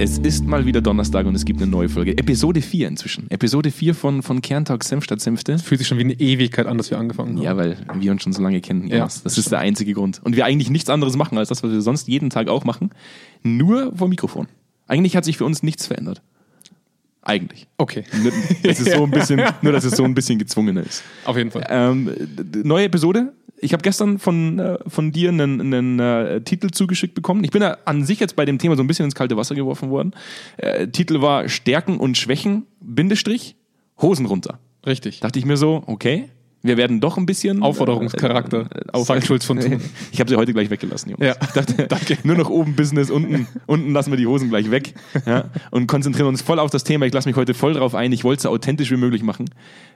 Es ist mal wieder Donnerstag und es gibt eine neue Folge. Episode 4 inzwischen. Episode 4 von, von Kerntalk Senf statt Senfte. Fühlt sich schon wie eine Ewigkeit an, dass wir angefangen haben. Ja, weil wir uns schon so lange kennen. Ja, das ist der einzige Grund. Und wir eigentlich nichts anderes machen, als das, was wir sonst jeden Tag auch machen. Nur vor Mikrofon. Eigentlich hat sich für uns nichts verändert. Eigentlich. Okay. Nur, dass es so ein bisschen, nur, dass es so ein bisschen gezwungener ist. Auf jeden Fall. Ähm, neue Episode. Ich habe gestern von, äh, von dir einen, einen äh, Titel zugeschickt bekommen. Ich bin ja an sich jetzt bei dem Thema so ein bisschen ins kalte Wasser geworfen worden. Äh, Titel war Stärken und Schwächen, Bindestrich, Hosen runter. Richtig. Dachte ich mir so, okay, wir werden doch ein bisschen... Aufforderungscharakter. Äh, auf, Sagt Schulz von Thun. Ich habe sie heute gleich weggelassen, Jungs. Ja. Ich dachte, nur noch oben Business, unten, unten lassen wir die Hosen gleich weg ja, und konzentrieren uns voll auf das Thema. Ich lasse mich heute voll drauf ein. Ich wollte es so authentisch wie möglich machen.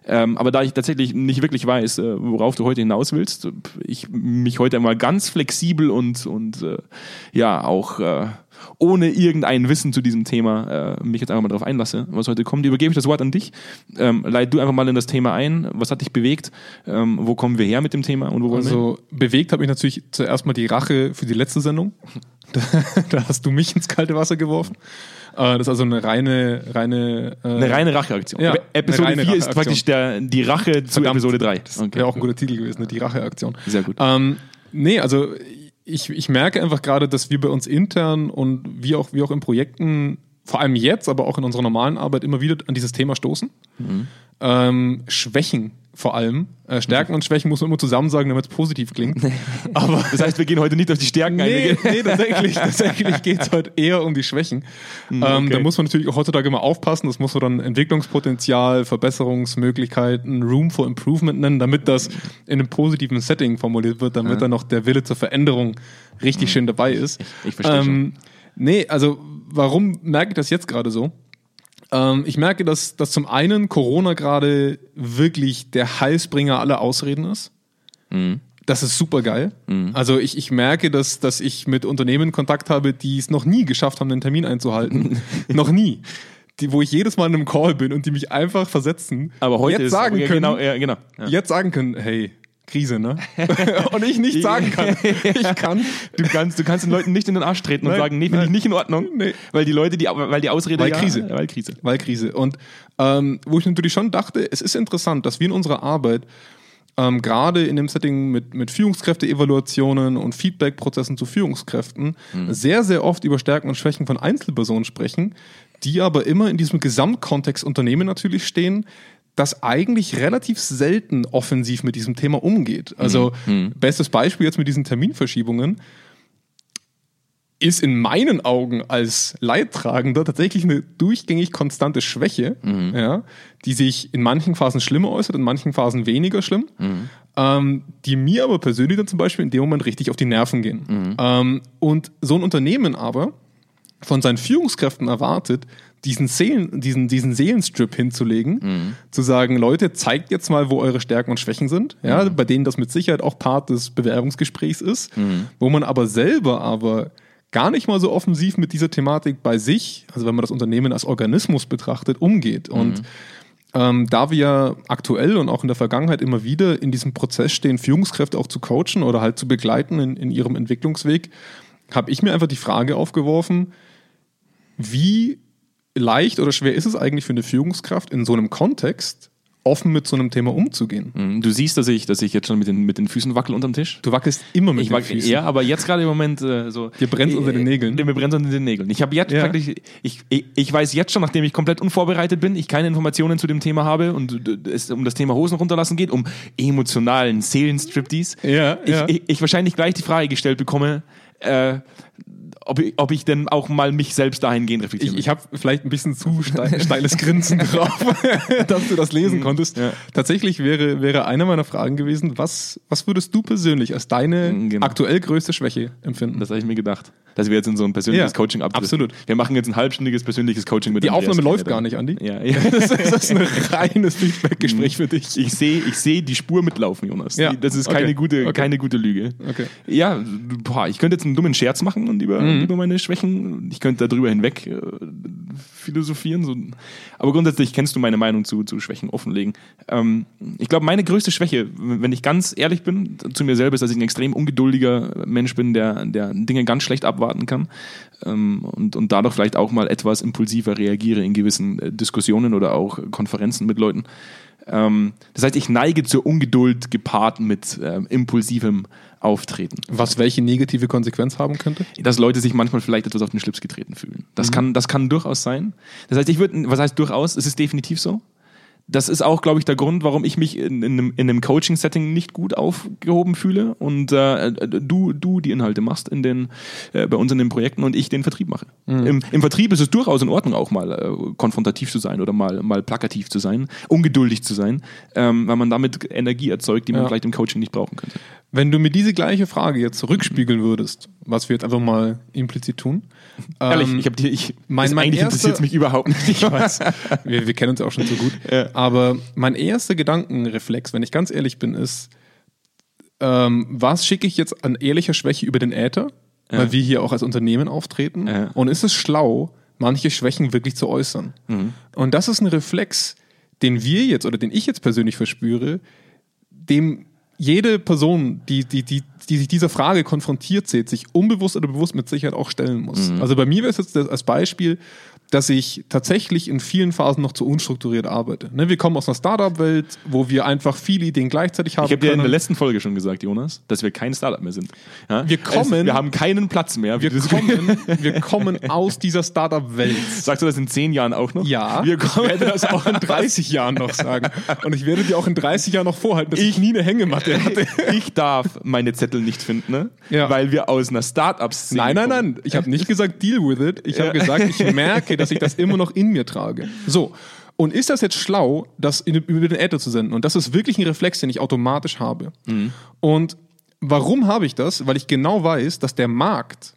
Ähm, aber da ich tatsächlich nicht wirklich weiß, äh, worauf du heute hinaus willst, ich mich heute einmal ganz flexibel und, und äh, ja, auch äh, ohne irgendein Wissen zu diesem Thema äh, mich jetzt einfach mal drauf einlasse, was heute kommt, übergebe ich das Wort an dich. Ähm, leit du einfach mal in das Thema ein. Was hat dich bewegt? Ähm, wo kommen wir her mit dem Thema und wo wollen? Also bewegt hat mich natürlich zuerst mal die Rache für die letzte Sendung. Da, da hast du mich ins kalte Wasser geworfen. Äh, Das ist also eine reine, reine, äh, Eine reine Racheaktion. Ja, Episode eine reine 4 ist praktisch der, die Rache zu Verdammt. Episode 3. Das wäre auch ein guter Titel gewesen, ne? die Racheaktion. Sehr gut. Ähm, nee, also ich, ich merke einfach gerade, dass wir bei uns intern und wie auch, wie auch in Projekten, vor allem jetzt, aber auch in unserer normalen Arbeit immer wieder an dieses Thema stoßen. Mhm. Ähm, Schwächen vor allem. Äh, Stärken und Schwächen muss man immer zusammen sagen, damit es positiv klingt. Aber Das heißt, wir gehen heute nicht auf die Stärken ein. Nee, gehen- nee, tatsächlich, tatsächlich geht es heute eher um die Schwächen. ähm, okay. da muss man natürlich auch heutzutage immer aufpassen. Das muss man dann Entwicklungspotenzial, Verbesserungsmöglichkeiten, Room for Improvement nennen, damit das in einem positiven Setting formuliert wird, damit dann noch der Wille zur Veränderung richtig schön dabei ist. Ich verstehe ähm, Nee, also warum merke ich das jetzt gerade so? Ähm, ich merke, dass, dass zum einen Corona gerade wirklich der Heilsbringer aller Ausreden ist. Das ist super geil. Also ich, ich merke, dass, dass ich mit Unternehmen Kontakt habe, die es noch nie geschafft haben, den Termin einzuhalten. noch nie. Die, wo ich jedes Mal in einem Call bin und die mich einfach versetzen. Aber heute jetzt sagen ja, können, genau, ja, genau. Ja. jetzt sagen können, hey, Krise, ne? und ich nicht sagen kann. Ich kann. Du kannst, du kannst den Leuten nicht in den Arsch treten und Nein, sagen, nee, finde ich nicht in Ordnung, Nee. weil die Leute, die, weil die Ausrede Weil ja, Krise. weil Krise. Weil Krise. Und ähm, wo ich natürlich schon dachte, es ist interessant, dass wir in unserer Arbeit ähm, gerade in dem Setting mit, mit Führungskräfte-Evaluationen und Feedback-Prozessen zu Führungskräften sehr, sehr oft über Stärken und Schwächen von Einzelpersonen sprechen, die aber immer in diesem Gesamtkontext Unternehmen natürlich stehen, das eigentlich relativ selten offensiv mit diesem Thema umgeht. Also bestes Beispiel jetzt mit diesen Terminverschiebungen ist in meinen Augen als Leidtragender tatsächlich eine durchgängig konstante Schwäche, ja, die sich in manchen Phasen schlimmer äußert, in manchen Phasen weniger schlimm, ähm, die mir aber persönlich dann zum Beispiel in dem Moment richtig auf die Nerven gehen. Ähm, und so ein Unternehmen aber von seinen Führungskräften erwartet, diesen, Seelen, diesen, diesen Seelenstrip hinzulegen, zu sagen, Leute, zeigt jetzt mal, wo eure Stärken und Schwächen sind, ja, bei denen das mit Sicherheit auch Part des Bewerbungsgesprächs ist, wo man aber selber aber gar nicht mal so offensiv mit dieser Thematik bei sich, also wenn man das Unternehmen als Organismus betrachtet, umgeht. Und ähm, da wir aktuell und auch in der Vergangenheit immer wieder in diesem Prozess stehen, Führungskräfte auch zu coachen oder halt zu begleiten in, in ihrem Entwicklungsweg, habe ich mir einfach die Frage aufgeworfen, wie leicht oder schwer ist es eigentlich für eine Führungskraft in so einem Kontext offen mit so einem Thema umzugehen? Mhm. Du siehst, dass ich, dass ich jetzt schon mit den, mit den Füßen wackel unterm Tisch. Du wackelst immer mit Ich den mag, Füßen. ja, aber jetzt gerade im Moment äh, so. Dir brennt's unter den Nägeln. Mir brennt unter den Nägeln. Ich habe jetzt Ja. praktisch, ich, ich, ich weiß jetzt schon, nachdem ich komplett unvorbereitet bin, ich keine Informationen zu dem Thema habe und äh, es um das Thema Hosen runterlassen geht, um emotionalen Seelenstriptease, Ja, ich, ja. Ich, ich wahrscheinlich gleich die Frage gestellt bekomme, äh, ob, ich, ob ich denn auch mal mich selbst dahingehend reflektieren Ich, ich habe vielleicht ein bisschen zu steil, steiles Grinsen drauf, dass du das lesen konntest. Ja. Tatsächlich wäre, wäre eine meiner Fragen gewesen, was, was würdest du persönlich als deine Mhm, genau. aktuell größte Schwäche empfinden? Das habe ich mir gedacht. Dass wir jetzt in so ein persönliches Ja, Coaching ab. absolut. Wir machen jetzt ein halbstündiges persönliches Coaching mit Die Andreas Aufnahme läuft gar nicht, Andi. Ja, ja. Das ist, das ist ein reines Feedback-Gespräch für dich. Ich sehe ich sehe die Spur mitlaufen, Jonas. Ja, das ist keine, okay, gute, okay. keine gute Lüge. Okay. Ja, boah, ich könnte jetzt einen dummen Scherz machen und über, Mhm. über meine Schwächen. Ich könnte darüber hinweg äh, philosophieren. So. Aber grundsätzlich kennst du meine Meinung zu, zu Schwächen offenlegen. Ähm, ich glaube, meine größte Schwäche, wenn ich ganz ehrlich bin, zu mir selber ist, dass ich ein extrem ungeduldiger Mensch bin, der, der Dinge ganz schlecht abwarten kann ähm, und, und dadurch vielleicht auch mal etwas impulsiver reagiere in gewissen äh, Diskussionen oder auch Konferenzen mit Leuten. Ähm, das heißt, ich neige zur Ungeduld gepaart mit ähm, impulsivem Auftreten. Was welche negative Konsequenz haben könnte? Dass Leute sich manchmal vielleicht etwas auf den Schlips getreten fühlen. Das, mhm. kann, das kann durchaus sein. Das heißt, ich würde, was heißt durchaus? Es ist definitiv so das ist auch, glaube ich, der Grund, warum ich mich in, in einem, in einem Coaching-Setting nicht gut aufgehoben fühle und äh, du, du die Inhalte machst in den, äh, bei uns in den Projekten und ich den Vertrieb mache. Mhm. Im, Im Vertrieb ist es durchaus in Ordnung, auch mal äh, konfrontativ zu sein oder mal, mal plakativ zu sein, ungeduldig zu sein, ähm, weil man damit Energie erzeugt, die man ja. vielleicht im Coaching nicht brauchen könnte. Wenn du mir diese gleiche Frage jetzt zurückspiegeln würdest, was wir jetzt einfach mal implizit tun. Ehrlich, ähm, ich habe dir, ich, mein, mein eigentlich interessiert mich überhaupt nicht. Ich weiß, wir, wir kennen uns auch schon so gut. Ja. Aber mein erster Gedankenreflex, wenn ich ganz ehrlich bin, ist, ähm, was schicke ich jetzt an ehrlicher Schwäche über den Äther, ja. weil wir hier auch als Unternehmen auftreten? Ja. Und ist es schlau, manche Schwächen wirklich zu äußern? Mhm. Und das ist ein Reflex, den wir jetzt oder den ich jetzt persönlich verspüre, dem jede Person, die, die, die, die sich dieser Frage konfrontiert sieht, sich unbewusst oder bewusst mit Sicherheit auch stellen muss. Mhm. Also bei mir wäre es jetzt als Beispiel, dass ich tatsächlich in vielen Phasen noch zu unstrukturiert arbeite. Ne, wir kommen aus einer Startup-Welt, wo wir einfach viele Ideen gleichzeitig haben. Ich habe dir in der letzten Folge schon gesagt, Jonas, dass wir kein Startup mehr sind. Ja? Wir kommen. Es, wir haben keinen Platz mehr. Wir kommen, wir kommen aus dieser Startup-Welt. Sagst du das in zehn Jahren auch noch? Ja. Wir kommen. Ich werde das auch in 30 Jahren noch sagen. Und ich werde dir auch in 30 Jahren noch vorhalten, dass ich, ich nie eine Hängematte hatte. Ich darf meine Zettel nicht finden, ne? ja. weil wir aus einer Startup-Szene Nein, nein, nein. Ich habe nicht gesagt, deal with it. Ich habe gesagt, ich merke, dass ich das immer noch in mir trage. So. Und ist das jetzt schlau, das in, über den Äther zu senden? Und das ist wirklich ein Reflex, den ich automatisch habe. Mhm. Und warum habe ich das? Weil ich genau weiß, dass der Markt,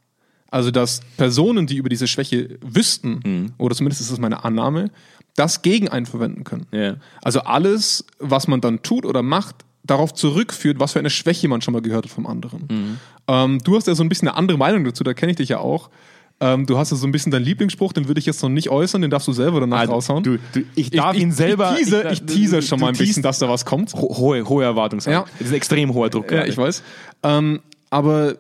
also dass Personen, die über diese Schwäche wüssten, mhm. oder zumindest ist das meine Annahme, das gegen einen verwenden können. Yeah. Also alles, was man dann tut oder macht, darauf zurückführt, was für eine Schwäche man schon mal gehört hat vom anderen. Mhm. Ähm, du hast ja so ein bisschen eine andere Meinung dazu, da kenne ich dich ja auch. Ähm, du hast ja so ein bisschen deinen Lieblingsspruch, den würde ich jetzt noch nicht äußern, den darfst du selber danach also, raushauen. Du, du, ich darf ich, ihn selber. Ich teaser, ich teaser schon mal ein bisschen, dass da was kommt. Ho hohe, hohe Erwartungshaltung. Ja. Das ist ein extrem hoher Druck. Ja, ich weiß. Ähm, aber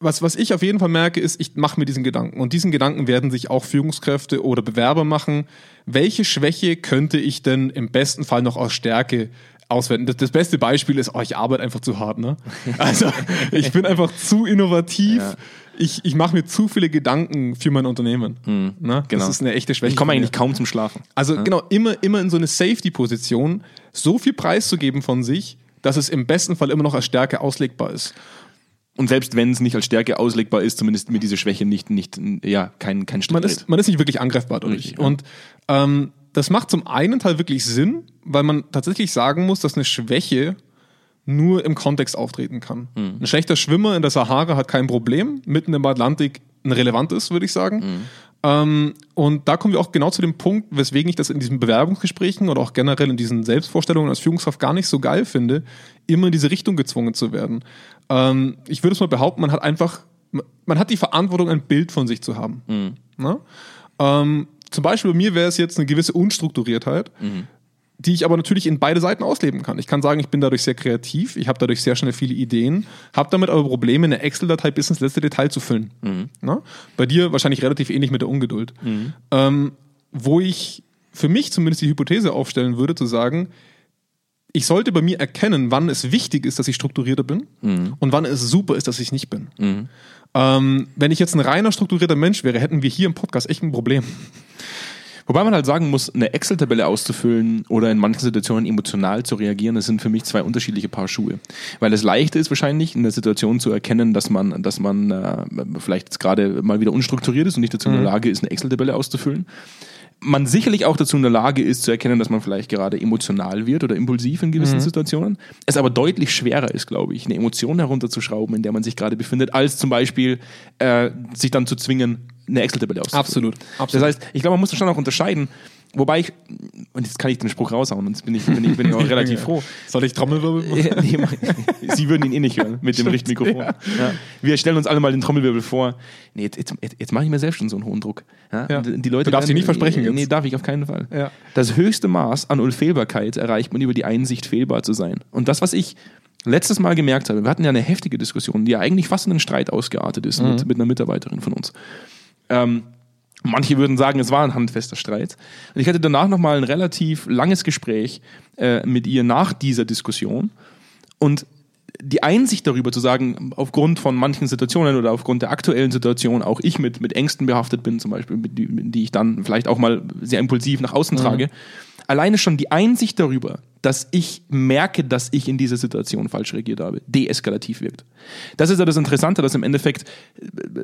was, was ich auf jeden Fall merke, ist, ich mache mir diesen Gedanken. Und diesen Gedanken werden sich auch Führungskräfte oder Bewerber machen. Welche Schwäche könnte ich denn im besten Fall noch aus Stärke auswenden. Das, das, beste Beispiel ist, oh, ich arbeite einfach zu hart. Ne? Also ich bin einfach zu innovativ. Ja ich, ich mache mir zu viele Gedanken für mein Unternehmen. Mhm, ne? genau. Das ist eine echte Schwäche. Ich komme eigentlich kaum zum Schlafen. Also ja. genau, immer, immer in so eine Safety-Position, so viel preiszugeben von sich, dass es im besten Fall immer noch als Stärke auslegbar ist. Und selbst wenn es nicht als Stärke auslegbar ist, zumindest mit dieser Schwäche nicht, nicht ja, kein, kein man ist, man ist nicht wirklich angreifbar dadurch. Richtig, ja. Und ähm, das macht zum einen Teil wirklich Sinn, weil man tatsächlich sagen muss, dass eine Schwäche nur im Kontext auftreten kann. Mhm. Ein schlechter Schwimmer in der Sahara hat kein Problem, mitten im Atlantik ein relevantes, würde ich sagen. Mhm. Ähm, und da kommen wir auch genau zu dem Punkt, weswegen ich das in diesen Bewerbungsgesprächen oder auch generell in diesen Selbstvorstellungen als Führungskraft gar nicht so geil finde, immer in diese Richtung gezwungen zu werden. Ähm, ich würde es mal behaupten, man hat einfach, man hat die Verantwortung, ein Bild von sich zu haben. Mhm. Ähm, zum Beispiel bei mir wäre es jetzt eine gewisse Unstrukturiertheit. Mhm die ich aber natürlich in beide Seiten ausleben kann. Ich kann sagen, ich bin dadurch sehr kreativ, ich habe dadurch sehr schnell viele Ideen, habe damit aber Probleme, eine Excel-Datei bis ins letzte Detail zu füllen. Mhm. Bei dir wahrscheinlich relativ ähnlich mit der Ungeduld. Mhm. Ähm, wo ich für mich zumindest die Hypothese aufstellen würde, zu sagen, ich sollte bei mir erkennen, wann es wichtig ist, dass ich strukturierter bin mhm. und wann es super ist, dass ich nicht bin. Mhm. Ähm, wenn ich jetzt ein reiner strukturierter Mensch wäre, hätten wir hier im Podcast echt ein Problem. Wobei man halt sagen muss, eine Excel-Tabelle auszufüllen oder in manchen Situationen emotional zu reagieren, das sind für mich zwei unterschiedliche Paar Schuhe. Weil es leichter ist wahrscheinlich in der Situation zu erkennen, dass man, dass man äh, vielleicht gerade mal wieder unstrukturiert ist und nicht dazu in der mhm. Lage ist, eine Excel-Tabelle auszufüllen man sicherlich auch dazu in der Lage ist zu erkennen, dass man vielleicht gerade emotional wird oder impulsiv in gewissen mhm. Situationen. Es aber deutlich schwerer ist, glaube ich, eine Emotion herunterzuschrauben, in der man sich gerade befindet, als zum Beispiel äh, sich dann zu zwingen, eine Excel-Tabelle auszufüllen. Absolut, Das absolut. heißt, ich glaube, man muss da schon auch unterscheiden, wobei ich, und jetzt kann ich den Spruch raushauen, und jetzt bin ich, bin ich, bin ich auch relativ froh. Soll ich Trommelwirbel machen? nee, Sie würden ihn eh nicht hören mit dem Richtmikrofon. Ja. Wir stellen uns alle mal den Trommelwirbel vor. Nee, jetzt, jetzt, jetzt, mache ich mir selbst schon so einen hohen Druck. Ja? Ja. Die Leute Du darfst werden- nicht versprechen jetzt. Nee, darf ich auf keinen Fall. Ja. Das höchste Maß an Unfehlbarkeit erreicht man über die Einsicht, fehlbar zu sein. Und das, was ich letztes Mal gemerkt habe, wir hatten ja eine heftige Diskussion, die ja eigentlich fast in einen Streit ausgeartet ist Mhm. mit, mit einer Mitarbeiterin von uns. Ähm, Manche würden sagen, es war ein handfester Streit. Und ich hatte danach nochmal ein relativ langes Gespräch äh, mit ihr nach dieser Diskussion. Und die Einsicht darüber zu sagen, aufgrund von manchen Situationen oder aufgrund der aktuellen Situation auch ich mit, mit Ängsten behaftet bin, zum Beispiel, die, die ich dann vielleicht auch mal sehr impulsiv nach außen trage, alleine schon die Einsicht darüber, dass ich merke, dass ich in dieser Situation falsch reagiert habe, deeskalativ wirkt. Das ist ja das Interessante, dass im Endeffekt,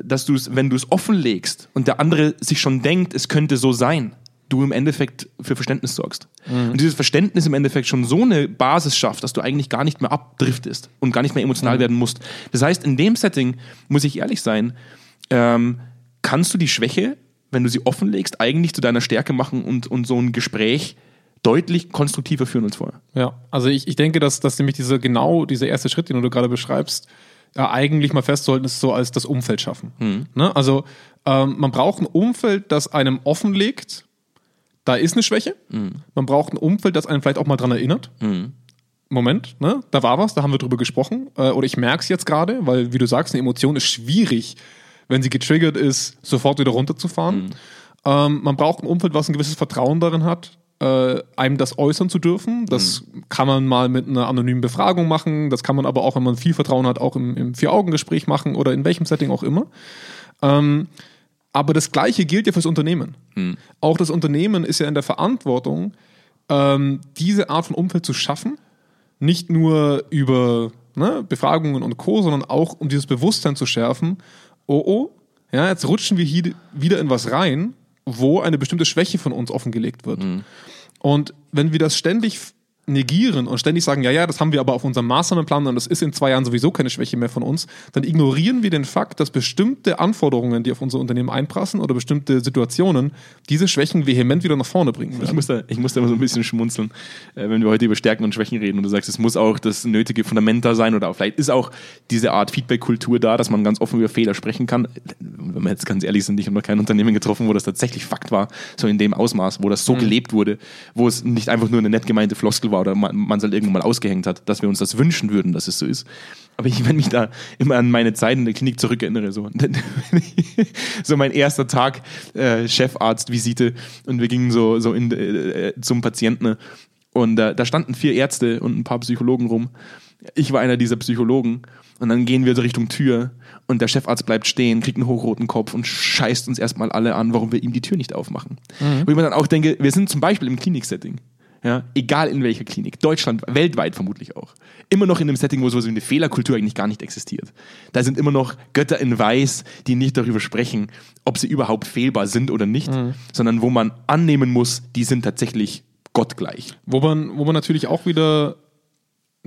dass du es, wenn du es offenlegst und der andere sich schon denkt, es könnte so sein, du im Endeffekt für Verständnis sorgst. Und dieses Verständnis im Endeffekt schon so eine Basis schafft, dass du eigentlich gar nicht mehr abdriftest und gar nicht mehr emotional werden musst. Das heißt, in dem Setting, muss ich ehrlich sein, ähm, kannst du die Schwäche, wenn du sie offenlegst, eigentlich zu deiner Stärke machen und, und so ein Gespräch deutlich konstruktiver führen als vorher. Ja, also ich, ich denke, dass, dass nämlich diese genau dieser erste Schritt, den du gerade beschreibst, ja, eigentlich mal festzuhalten ist so als das Umfeld schaffen. Ne? Also ähm, man braucht ein Umfeld, das einem offenlegt, da ist eine Schwäche. Man braucht ein Umfeld, das einen vielleicht auch mal dran erinnert. Moment, ne? da war was, da haben wir drüber gesprochen. Äh, oder ich merke es jetzt gerade, weil, wie du sagst, eine Emotion ist schwierig, wenn sie getriggert ist, sofort wieder runterzufahren. Ähm, man braucht ein Umfeld, was ein gewisses Vertrauen darin hat, äh, einem das äußern zu dürfen. Das kann man mal mit einer anonymen Befragung machen. Das kann man aber auch, wenn man viel Vertrauen hat, auch im, im Vier-Augen-Gespräch machen oder in welchem Setting auch immer. Ähm, aber das Gleiche gilt ja fürs Unternehmen. Auch das Unternehmen ist ja in der Verantwortung, ähm, diese Art von Umfeld zu schaffen. Nicht nur über ne, Befragungen und Co., sondern auch um dieses Bewusstsein zu schärfen. Oh, oh, ja, jetzt rutschen wir hier wieder in was rein, wo eine bestimmte Schwäche von uns offengelegt wird. Und wenn wir das ständig negieren und ständig sagen, ja, ja, das haben wir aber auf unserem Maßnahmenplan und das ist in zwei Jahren sowieso keine Schwäche mehr von uns, dann ignorieren wir den Fakt, dass bestimmte Anforderungen, die auf unser Unternehmen einprassen oder bestimmte Situationen, diese Schwächen vehement wieder nach vorne bringen Ich werden. muss, da, ich muss da immer so ein bisschen schmunzeln, äh, wenn wir heute über Stärken und Schwächen reden und du sagst, es muss auch das nötige Fundament da sein oder vielleicht ist auch diese Art Feedback-Kultur da, dass man ganz offen über Fehler sprechen kann. Wenn wir jetzt ganz ehrlich sind, ich habe noch kein Unternehmen getroffen, wo das tatsächlich Fakt war, so in dem Ausmaß, wo das so gelebt wurde, wo es nicht einfach nur eine nett gemeinte Floskel war oder man, es halt irgendwann mal ausgehängt hat, dass wir uns das wünschen würden, dass es so ist. Aber ich, wenn mich da immer an meine Zeit in der Klinik zurückerinnere, so, so mein erster Tag äh, Chefarztvisite und wir gingen so, so in, äh, zum Patienten ne? und äh, da standen vier Ärzte und ein paar Psychologen rum. Ich war einer dieser Psychologen und dann gehen wir so Richtung Tür und der Chefarzt bleibt stehen, kriegt einen hochroten Kopf und scheißt uns erstmal alle an, warum wir ihm die Tür nicht aufmachen. Wo ich mir dann auch denke, wir sind zum Beispiel im Kliniksetting. Ja, egal in welcher Klinik, Deutschland, weltweit vermutlich auch. Immer noch in einem Setting, wo sowas wie eine Fehlerkultur eigentlich gar nicht existiert. Da sind immer noch Götter in Weiß, die nicht darüber sprechen, ob sie überhaupt fehlbar sind oder nicht, sondern wo man annehmen muss, die sind tatsächlich gottgleich. Wo man, wo man natürlich auch wieder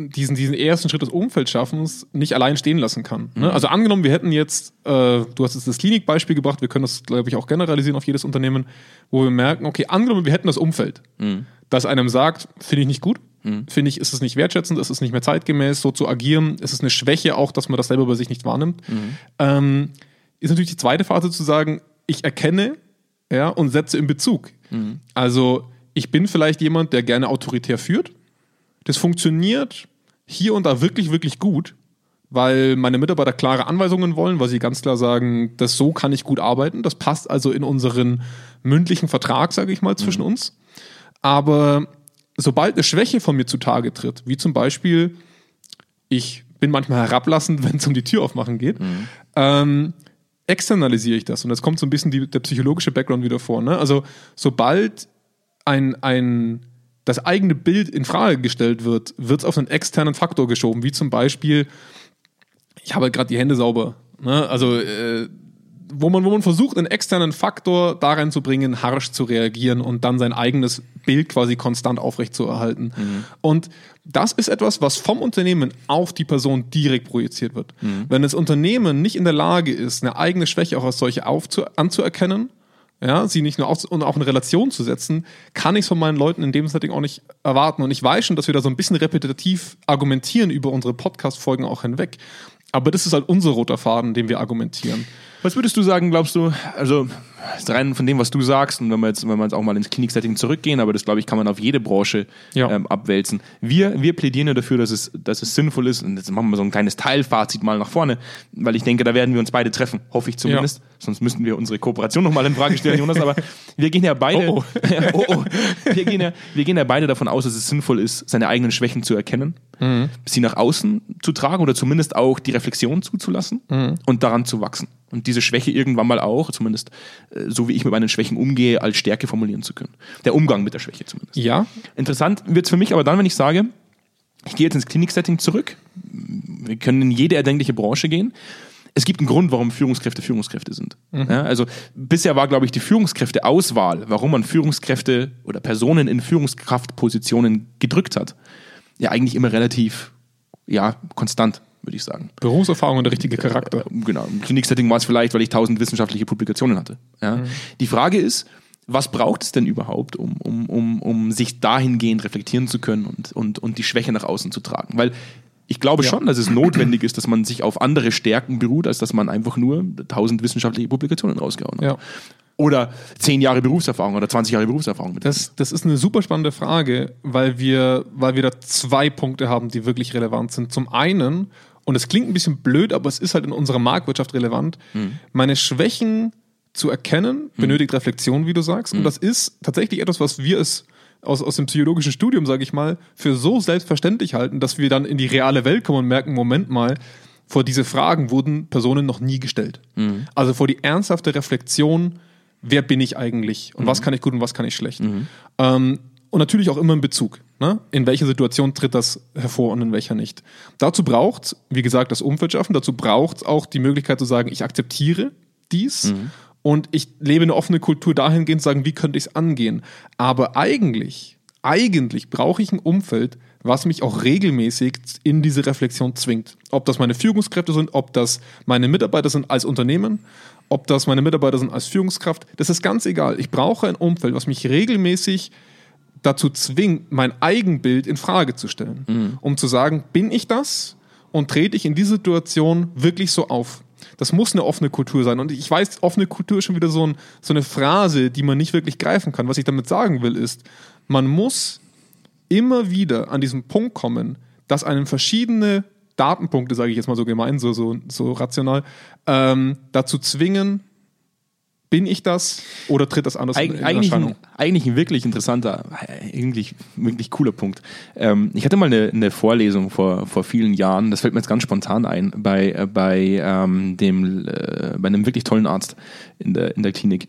diesen, diesen ersten Schritt des Umfeldschaffens nicht allein stehen lassen kann. Ne? Also angenommen, wir hätten jetzt, äh, du hast jetzt das Klinikbeispiel gebracht, wir können das, glaube ich, auch generalisieren auf jedes Unternehmen, wo wir merken, okay, angenommen, wir hätten das Umfeld, das einem sagt, finde ich nicht gut, finde ich, ist es nicht wertschätzend, ist es nicht mehr zeitgemäß, so zu agieren, ist es eine Schwäche auch, dass man das selber bei sich nicht wahrnimmt. Ähm, ist natürlich die zweite Phase zu sagen, ich erkenne ja, und setze in Bezug. Also ich bin vielleicht jemand, der gerne autoritär führt. Das funktioniert hier und da wirklich, wirklich gut, weil meine Mitarbeiter klare Anweisungen wollen, weil sie ganz klar sagen, das so kann ich gut arbeiten. Das passt also in unseren mündlichen Vertrag, sage ich mal, zwischen uns. Aber sobald eine Schwäche von mir zutage tritt, wie zum Beispiel, ich bin manchmal herablassend, wenn es um die Tür aufmachen geht, ähm, externalisiere ich das. Und jetzt kommt so ein bisschen die, der psychologische Background wieder vor. Ne? Also sobald ein, ein, das eigene Bild in Frage gestellt wird, wird es auf einen externen Faktor geschoben, wie zum Beispiel, ich habe gerade die Hände sauber. Ne? Also äh, wo man, wo man versucht, einen externen Faktor darin zu bringen, harsch zu reagieren und dann sein eigenes Bild quasi konstant aufrechtzuerhalten. Mhm. Und das ist etwas, was vom Unternehmen auf die Person direkt projiziert wird. Mhm. Wenn das Unternehmen nicht in der Lage ist, eine eigene Schwäche auch als solche anzuerkennen, ja, sie nicht nur auf, und auch in Relation zu setzen, kann ich es von meinen Leuten in dem Setting auch nicht erwarten. Und ich weiß schon, dass wir da so ein bisschen repetitiv argumentieren über unsere Podcast-Folgen auch hinweg. Aber das ist halt unser roter Faden, den wir argumentieren. Was würdest du sagen, glaubst du, also rein von dem, was du sagst, und wenn wir jetzt, wenn wir jetzt auch mal ins Kliniksetting zurückgehen, aber das glaube ich, kann man auf jede Branche ja. ähm, abwälzen. Wir, wir plädieren ja dafür, dass es, dass es sinnvoll ist, und jetzt machen wir so ein kleines Teilfazit mal nach vorne, weil ich denke, da werden wir uns beide treffen, hoffe ich zumindest. Ja. Sonst müssten wir unsere Kooperation nochmal in Frage stellen, Jonas, aber wir gehen ja beide, oh, oh. oh, oh. Wir, gehen ja, wir gehen ja beide davon aus, dass es sinnvoll ist, seine eigenen Schwächen zu erkennen, mhm. sie nach außen zu tragen oder zumindest auch die Reflexion zuzulassen mhm. und daran zu wachsen und diese Schwäche irgendwann mal auch, zumindest äh, so wie ich mit meinen Schwächen umgehe, als Stärke formulieren zu können. Der Umgang mit der Schwäche zumindest. Ja. Interessant wird es für mich aber dann, wenn ich sage, ich gehe jetzt ins Kliniksetting zurück. Wir können in jede erdenkliche Branche gehen. Es gibt einen Grund, warum Führungskräfte Führungskräfte sind. Mhm. Ja, also bisher war, glaube ich, die Führungskräfteauswahl, warum man Führungskräfte oder Personen in Führungskraftpositionen gedrückt hat, ja eigentlich immer relativ ja, konstant würde ich sagen. Berufserfahrung und der richtige Charakter. Äh, genau. Im Kliniksetting war es vielleicht, weil ich tausend wissenschaftliche Publikationen hatte. Ja. Mhm. Die Frage ist, was braucht es denn überhaupt, um, um, um, um sich dahingehend reflektieren zu können und, und, und die Schwäche nach außen zu tragen? Weil ich glaube ja. schon, dass es notwendig ist, dass man sich auf andere Stärken beruht, als dass man einfach nur tausend wissenschaftliche Publikationen rausgehauen hat. Ja oder zehn Jahre Berufserfahrung oder 20 Jahre Berufserfahrung. Das, das ist eine super spannende Frage, weil wir, weil wir da zwei Punkte haben, die wirklich relevant sind. Zum einen, und es klingt ein bisschen blöd, aber es ist halt in unserer Marktwirtschaft relevant, mhm. meine Schwächen zu erkennen, mhm. benötigt Reflexion, wie du sagst. Mhm. Und das ist tatsächlich etwas, was wir es aus, aus dem psychologischen Studium, sage ich mal, für so selbstverständlich halten, dass wir dann in die reale Welt kommen und merken, Moment mal, vor diese Fragen wurden Personen noch nie gestellt. Mhm. Also vor die ernsthafte Reflexion, wer bin ich eigentlich und was mhm. kann ich gut und was kann ich schlecht. Mhm. Ähm, und natürlich auch immer in Bezug. Ne? In welcher Situation tritt das hervor und in welcher nicht. Dazu braucht wie gesagt, das Umfeld schaffen. Dazu braucht auch die Möglichkeit zu sagen, ich akzeptiere dies mhm. und ich lebe eine offene Kultur dahingehend, zu sagen, wie könnte ich es angehen. Aber eigentlich, eigentlich brauche ich ein Umfeld, was mich auch regelmäßig in diese Reflexion zwingt. Ob das meine Führungskräfte sind, ob das meine Mitarbeiter sind als Unternehmen, ob das meine Mitarbeiter sind als Führungskraft, das ist ganz egal. Ich brauche ein Umfeld, was mich regelmäßig dazu zwingt, mein Eigenbild in Frage zu stellen, mhm. um zu sagen, bin ich das und trete ich in dieser Situation wirklich so auf? Das muss eine offene Kultur sein. Und ich weiß, offene Kultur ist schon wieder so, ein, so eine Phrase, die man nicht wirklich greifen kann. Was ich damit sagen will, ist, man muss immer wieder an diesen Punkt kommen, dass einen verschiedene Datenpunkte, sage ich jetzt mal so gemein, so, so, so rational, ähm, dazu zwingen, bin ich das oder tritt das anders Eig in eigentlich, ein, eigentlich ein wirklich interessanter, eigentlich wirklich cooler Punkt. Ähm, ich hatte mal eine, eine, Vorlesung vor, vor vielen Jahren, das fällt mir jetzt ganz spontan ein, bei, äh, bei, ähm, dem, äh, bei einem wirklich tollen Arzt in der, in der Klinik.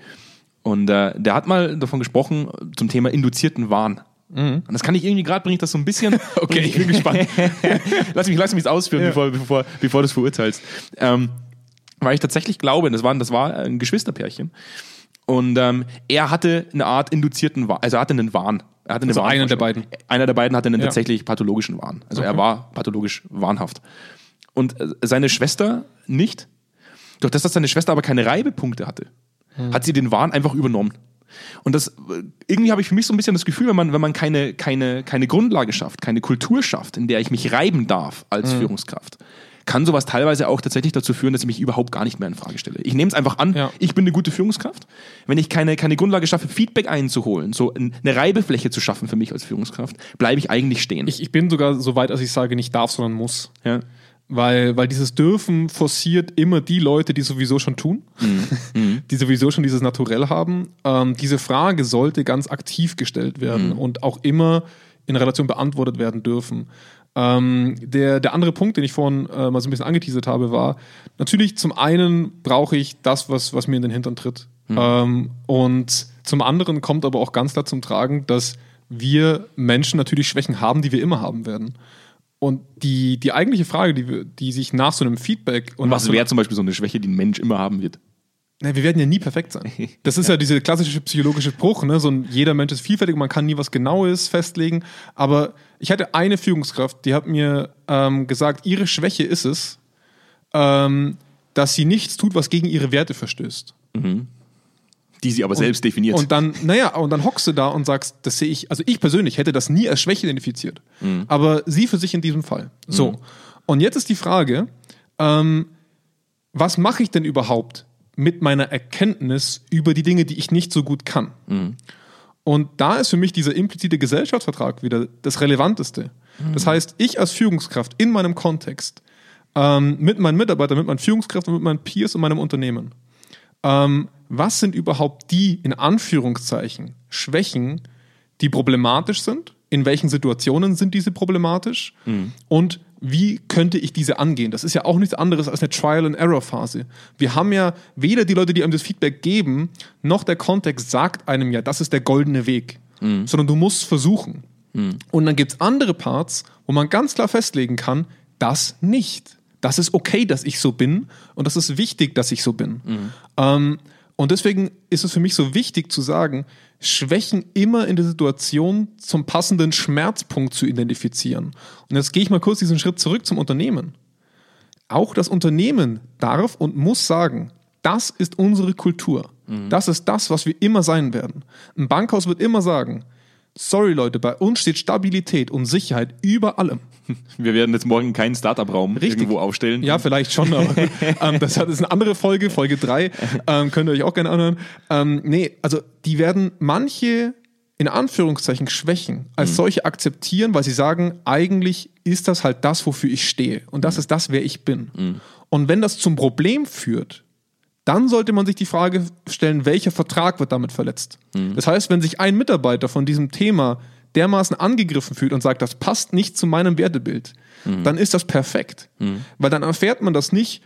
Und äh, der hat mal davon gesprochen zum Thema induzierten Wahn. Mhm. Und das kann ich irgendwie gerade, bringe ich das so ein bisschen. okay, ich bin gespannt. lass mich, lass mich ausführen, ja. bevor, bevor, bevor du es verurteilst. Ähm, weil ich tatsächlich glaube, das war, das war ein Geschwisterpärchen. Und ähm, er hatte eine Art induzierten Wahn, also er hatte einen Wahn. Er hatte eine also einer der beiden. Einer der beiden hatte einen ja. tatsächlich pathologischen Wahn. Also okay. er war pathologisch wahnhaft. Und äh, seine Schwester nicht. Durch das, dass seine Schwester aber keine Reibepunkte hatte, hm. hat sie den Wahn einfach übernommen. Und das irgendwie habe ich für mich so ein bisschen das Gefühl, wenn man, wenn man keine, keine, keine Grundlage schafft, keine Kultur schafft, in der ich mich reiben darf als mhm. Führungskraft, kann sowas teilweise auch tatsächlich dazu führen, dass ich mich überhaupt gar nicht mehr in Frage stelle. Ich nehme es einfach an, ja. ich bin eine gute Führungskraft. Wenn ich keine, keine Grundlage schaffe, Feedback einzuholen, so eine Reibefläche zu schaffen für mich als Führungskraft, bleibe ich eigentlich stehen. Ich, ich bin sogar so weit, dass ich sage, nicht darf, sondern muss. Ja. Weil, weil dieses Dürfen forciert immer die Leute, die sowieso schon tun, mhm. die sowieso schon dieses Naturell haben. Ähm, diese Frage sollte ganz aktiv gestellt werden mhm. und auch immer in Relation beantwortet werden dürfen. Ähm, der, der andere Punkt, den ich vorhin äh, mal so ein bisschen angeteasert habe, war, natürlich zum einen brauche ich das, was, was mir in den Hintern tritt. Mhm. Ähm, und zum anderen kommt aber auch ganz klar zum Tragen, dass wir Menschen natürlich Schwächen haben, die wir immer haben werden. Und die, die eigentliche Frage, die, die sich nach so einem Feedback und. Was wäre zum Beispiel so eine Schwäche, die ein Mensch immer haben wird? na, wir werden ja nie perfekt sein. Das ist ja, dieser klassische psychologische Bruch, ne? So ein, jeder Mensch ist vielfältig, man kann nie was Genaues festlegen. Aber ich hatte eine Führungskraft, die hat mir ähm, gesagt, ihre Schwäche ist es, ähm, dass sie nichts tut, was gegen ihre Werte verstößt. Die sie aber selbst definiert. Und dann, naja, und dann hockst du da und sagst, das sehe ich, also ich persönlich hätte das nie als Schwäche identifiziert. Aber sie für sich in diesem Fall. So. Und jetzt ist die Frage, ähm, was mache ich denn überhaupt mit meiner Erkenntnis über die Dinge, die ich nicht so gut kann? Und da ist für mich dieser implizite Gesellschaftsvertrag wieder das Relevanteste. Das heißt, ich als Führungskraft in meinem Kontext, ähm, mit meinen Mitarbeitern, mit meinen Führungskräften, mit meinen Peers und meinem Unternehmen, ähm, was sind überhaupt die, in Anführungszeichen, Schwächen, die problematisch sind? In welchen Situationen sind diese problematisch? Und wie könnte ich diese angehen? Das ist ja auch nichts anderes als eine Trial-and-Error-Phase. Wir haben ja weder die Leute, die einem das Feedback geben, noch der Kontext sagt einem ja, das ist der goldene Weg, sondern du musst versuchen. Und dann gibt es andere Parts, wo man ganz klar festlegen kann, das nicht. Das ist okay, dass ich so bin und das ist wichtig, dass ich so bin. Ähm, und deswegen ist es für mich so wichtig zu sagen, Schwächen immer in der Situation zum passenden Schmerzpunkt zu identifizieren. Und jetzt gehe ich mal kurz diesen Schritt zurück zum Unternehmen. Auch das Unternehmen darf und muss sagen, das ist unsere Kultur. Das ist das, was wir immer sein werden. Ein Bankhaus wird immer sagen, sorry Leute, bei uns steht Stabilität und Sicherheit über allem. wir werden jetzt morgen keinen Startup-Raum irgendwo aufstellen. Ja, vielleicht schon, aber ähm, das ist eine andere Folge, Folge 3. Ähm, könnt ihr euch auch gerne anhören. Ähm, nee, also die werden manche in Anführungszeichen Schwächen als solche akzeptieren, weil sie sagen, eigentlich ist das halt das, wofür ich stehe. Und das ist das, wer ich bin. Und wenn das zum Problem führt, dann sollte man sich die Frage stellen, welcher Vertrag wird damit verletzt. Das heißt, wenn sich ein Mitarbeiter von diesem Thema dermaßen angegriffen fühlt und sagt, das passt nicht zu meinem Wertebild, dann ist das perfekt. Weil dann erfährt man das nicht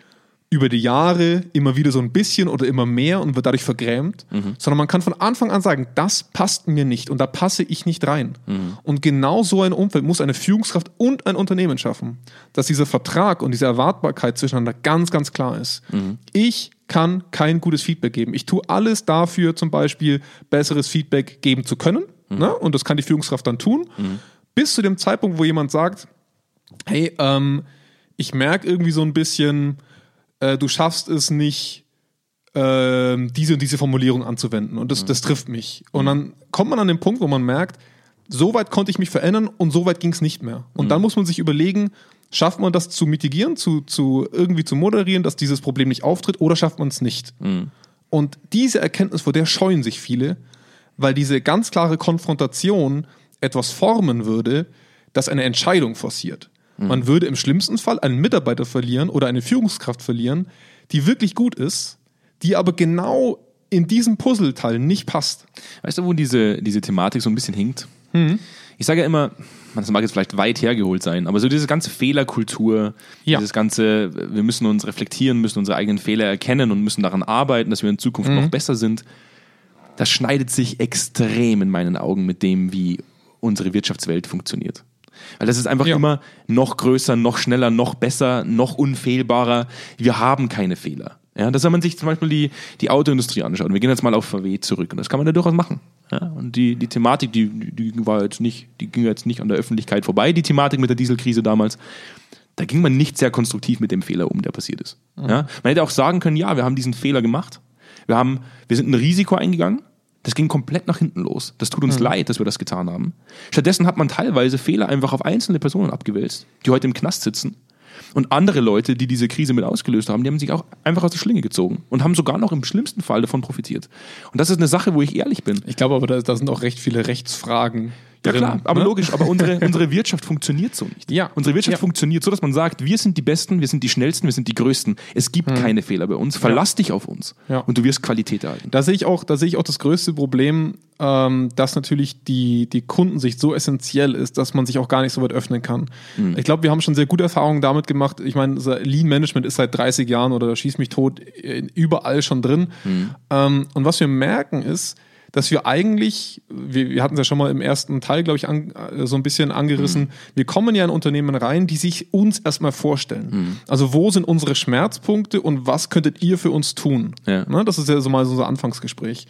über die Jahre immer wieder so ein bisschen oder immer mehr und wird dadurch vergrämt, sondern man kann von Anfang an sagen, das passt mir nicht und da passe ich nicht rein. Und genau so ein Umfeld muss eine Führungskraft und ein Unternehmen schaffen, dass dieser Vertrag und diese Erwartbarkeit zwischeneinander ganz, ganz klar ist. Ich kann kein gutes Feedback geben. Ich tue alles dafür, zum Beispiel besseres Feedback geben zu können. Ne? Und das kann die Führungskraft dann tun. Bis zu dem Zeitpunkt, wo jemand sagt, hey, ähm, ich merke irgendwie so ein bisschen, äh, du schaffst es nicht, ähm, diese und diese Formulierung anzuwenden. Und das, das trifft mich. Und dann kommt man an den Punkt, wo man merkt, so weit konnte ich mich verändern und so weit ging es nicht mehr. Und dann muss man sich überlegen, schafft man das zu mitigieren, zu, zu irgendwie zu moderieren, dass dieses Problem nicht auftritt, oder schafft man es nicht? Und diese Erkenntnis, vor der scheuen sich viele, weil diese ganz klare Konfrontation etwas formen würde, das eine Entscheidung forciert. Man würde im schlimmsten Fall einen Mitarbeiter verlieren oder eine Führungskraft verlieren, die wirklich gut ist, die aber genau in diesem Puzzleteil nicht passt. Weißt du, wo diese, diese Thematik so ein bisschen hinkt? Mhm. Ich sage ja immer, das mag jetzt vielleicht weit hergeholt sein, aber so diese ganze Fehlerkultur, Ja. dieses ganze, wir müssen uns reflektieren, müssen unsere eigenen Fehler erkennen und müssen daran arbeiten, dass wir in Zukunft Mhm. noch besser sind, das schneidet sich extrem in meinen Augen mit dem, wie unsere Wirtschaftswelt funktioniert. Weil das ist einfach Ja. immer noch größer, noch schneller, noch besser, noch unfehlbarer. Wir haben keine Fehler. Ja, dass wenn man sich zum Beispiel die, die Autoindustrie anschaut, und wir gehen jetzt mal auf VW zurück, und das kann man ja durchaus machen. Ja, und die, die Thematik, die, die war jetzt nicht, die ging jetzt nicht an der Öffentlichkeit vorbei, die Thematik mit der Dieselkrise damals. Da ging man nicht sehr konstruktiv mit dem Fehler um, der passiert ist. Ja, man hätte auch sagen können, ja, wir haben diesen Fehler gemacht. Wir haben, wir sind ein Risiko eingegangen. Das ging komplett nach hinten los. Das tut uns leid, dass wir das getan haben. Stattdessen hat man teilweise Fehler einfach auf einzelne Personen abgewälzt, die heute im Knast sitzen. Und andere Leute, die diese Krise mit ausgelöst haben, die haben sich auch einfach aus der Schlinge gezogen und haben sogar noch im schlimmsten Fall davon profitiert. Und das ist eine Sache, wo ich ehrlich bin. Ich glaube aber, da, da sind auch recht viele Rechtsfragen. Ja klar, aber ne? logisch, aber unsere, unsere Wirtschaft funktioniert so nicht. Ja. Unsere Wirtschaft Ja. funktioniert so, dass man sagt, wir sind die Besten, wir sind die Schnellsten, wir sind die Größten. Es gibt keine Fehler bei uns. Verlass dich auf uns Hm. Ja. und du wirst Qualität erhalten. Da sehe ich auch, da sehe ich auch das größte Problem, ähm, dass natürlich die, die Kundensicht so essentiell ist, dass man sich auch gar nicht so weit öffnen kann. Ich glaube, wir haben schon sehr gute Erfahrungen damit gemacht. Ich meine, Lean Management ist seit 30 Jahren oder schieß mich tot äh, überall schon drin. Ähm, und was wir merken ist, dass wir eigentlich, wir, wir hatten es ja schon mal im ersten Teil, glaube ich, an, äh, so ein bisschen angerissen, mhm. wir kommen ja in Unternehmen rein, die sich uns erstmal vorstellen. Mhm. Also wo sind unsere Schmerzpunkte und was könntet ihr für uns tun? Ja. Ne, das ist ja so mal so unser Anfangsgespräch.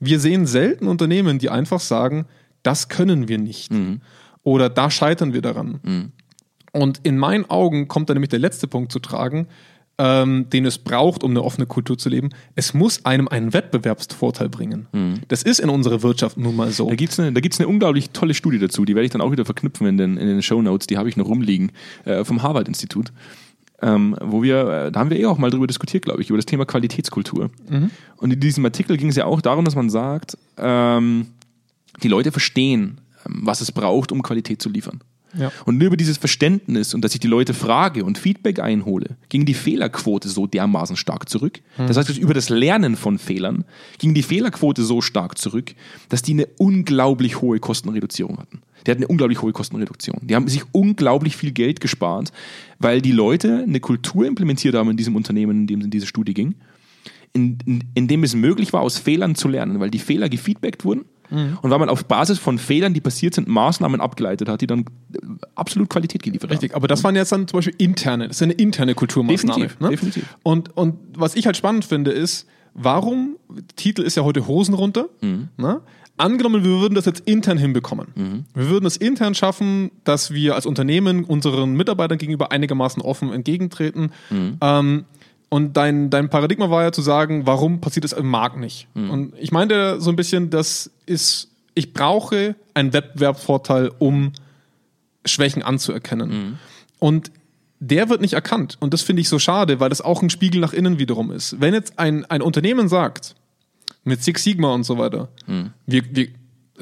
Wir sehen selten Unternehmen, die einfach sagen, das können wir nicht. Mhm. Oder da scheitern wir daran. Mhm. Und in meinen Augen kommt da nämlich der letzte Punkt zu tragen, ähm, den es braucht, um eine offene Kultur zu leben. Es muss einem einen Wettbewerbsvorteil bringen. Mhm. Das ist in unserer Wirtschaft nun mal so. Da gibt es eine, eine unglaublich tolle Studie dazu, die werde ich dann auch wieder verknüpfen in den, in den Show Notes, die habe ich noch rumliegen, äh, vom Harvard-Institut. Ähm, wo wir, äh, da haben wir eh auch mal drüber diskutiert, glaube ich, über das Thema Qualitätskultur. Mhm. Und in diesem Artikel ging es ja auch darum, dass man sagt, ähm, die Leute verstehen, ähm, was es braucht, um Qualität zu liefern. Ja. Und nur über dieses Verständnis und dass ich die Leute frage und Feedback einhole, ging die Fehlerquote so dermaßen stark zurück. Mhm. Das heißt, über das Lernen von Fehlern ging die Fehlerquote so stark zurück, dass die eine unglaublich hohe Kostenreduzierung hatten. Die hatten eine unglaublich hohe Kostenreduktion. Die haben sich unglaublich viel Geld gespart, weil die Leute eine Kultur implementiert haben in diesem Unternehmen, in dem es in diese Studie ging, in, in, in dem es möglich war, aus Fehlern zu lernen, weil die Fehler gefeedbackt wurden Mhm. Und weil man auf Basis von Fehlern, die passiert sind, Maßnahmen abgeleitet hat, die dann äh, absolut Qualität geliefert Richtig, haben. aber das waren jetzt dann zum Beispiel interne, das ist eine interne Kulturmaßnahme. Definitiv, ne? definitiv. Und, und was ich halt spannend finde, ist, warum, Titel ist ja heute Hosen runter, mhm. ne? Angenommen, wir würden das jetzt intern hinbekommen. Mhm. Wir würden es intern schaffen, dass wir als Unternehmen unseren Mitarbeitern gegenüber einigermaßen offen entgegentreten. Mhm. Ähm, und dein, dein Paradigma war ja zu sagen, warum passiert es im Markt nicht? Mhm. Und ich meinte so ein bisschen, das ist, ich brauche einen Wettbewerbsvorteil, um Schwächen anzuerkennen. Mhm. Und der wird nicht erkannt. Und das finde ich so schade, weil das auch ein Spiegel nach innen wiederum ist. Wenn jetzt ein, ein Unternehmen sagt, mit Six Sigma und so weiter, mhm. wir, wir,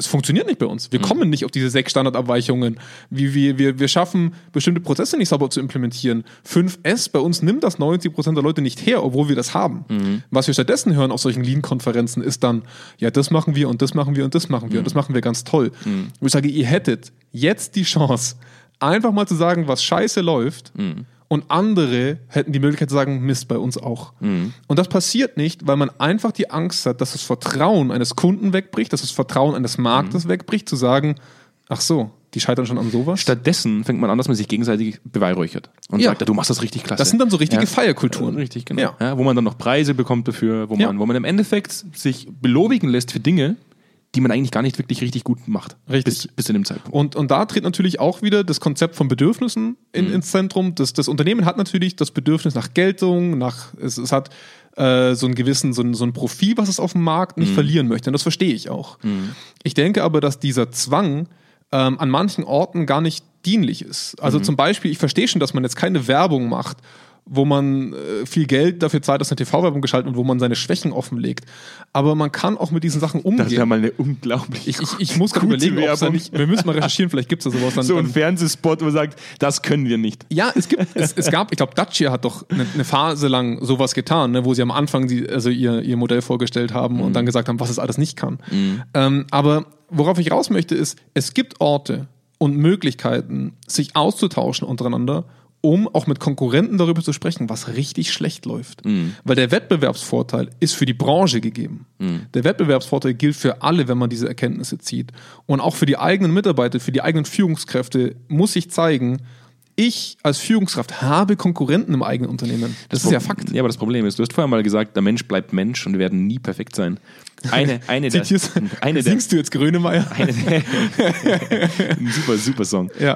es funktioniert nicht bei uns. Wir mhm. kommen nicht auf diese sechs Standardabweichungen. Wie wir, wir, wir schaffen, bestimmte Prozesse nicht sauber zu implementieren. 5S bei uns nimmt das 90% der Leute nicht her, obwohl wir das haben. Mhm. Was wir stattdessen hören auf solchen Lean-Konferenzen ist dann, ja, das machen wir und das machen wir und das machen wir mhm. und das machen wir ganz toll. Mhm. Und ich sage, ihr hättet jetzt die Chance, einfach mal zu sagen, was scheiße läuft mhm und andere hätten die Möglichkeit zu sagen, Mist, bei uns auch. Mhm. Und das passiert nicht, weil man einfach die Angst hat, dass das Vertrauen eines Kunden wegbricht, dass das Vertrauen eines Marktes mhm. wegbricht, zu sagen, ach so, die scheitern schon an sowas. Stattdessen fängt man an, dass man sich gegenseitig beweihräuchert und ja. sagt, du machst das richtig klasse. Das sind dann so richtige ja. Feierkulturen. Richtig, genau. Ja. wo man dann noch Preise bekommt dafür, wo man, wo man im Endeffekt sich belobigen lässt für Dinge, die man eigentlich gar nicht wirklich richtig gut macht. Richtig. Bis, bis zu dem Zeitpunkt. Und, und da tritt natürlich auch wieder das Konzept von Bedürfnissen in, mhm. ins Zentrum. Das, das Unternehmen hat natürlich das Bedürfnis nach Geltung, nach, es, es hat äh, so einen gewissen, so ein, so ein Profil, was es auf dem Markt nicht mhm. verlieren möchte. Und das verstehe ich auch. Mhm. Ich denke aber, dass dieser Zwang ähm, an manchen Orten gar nicht dienlich ist. Also mhm. zum Beispiel, ich verstehe schon, dass man jetzt keine Werbung macht, wo man äh, viel Geld dafür zahlt, dass eine TV-Werbung geschaltet und wo man seine Schwächen offenlegt. Aber man kann auch mit diesen Sachen umgehen. Das wäre mal eine unglaublich. Ich, ich, ich muss gerade überlegen, ob da nicht, wir müssen mal recherchieren, vielleicht gibt es da sowas. Dann, so ein Fernsehspot, wo man sagt, das können wir nicht. Ja, es gibt, es, es gab, ich glaube, Dacia hat doch eine, eine, Phase lang sowas getan, ne, wo sie am Anfang die, also ihr, ihr Modell vorgestellt haben mhm. und dann gesagt haben, was es alles nicht kann. Mhm. Ähm, aber worauf ich raus möchte, ist, es gibt Orte und Möglichkeiten, sich auszutauschen untereinander um auch mit Konkurrenten darüber zu sprechen, was richtig schlecht läuft. Mhm. Weil der Wettbewerbsvorteil ist für die Branche gegeben. Mhm. Der Wettbewerbsvorteil gilt für alle, wenn man diese Erkenntnisse zieht. Und auch für die eigenen Mitarbeiter, für die eigenen Führungskräfte muss sich zeigen, ich als Führungskraft habe Konkurrenten im eigenen Unternehmen. Das, das ist ja Fakt. Ja, aber das Problem ist, du hast vorher mal gesagt, der Mensch bleibt Mensch und wir werden nie perfekt sein. Eine, eine der, eine der, Singst du jetzt Grönemeyer? Eine der, ein super, super Song. Ja.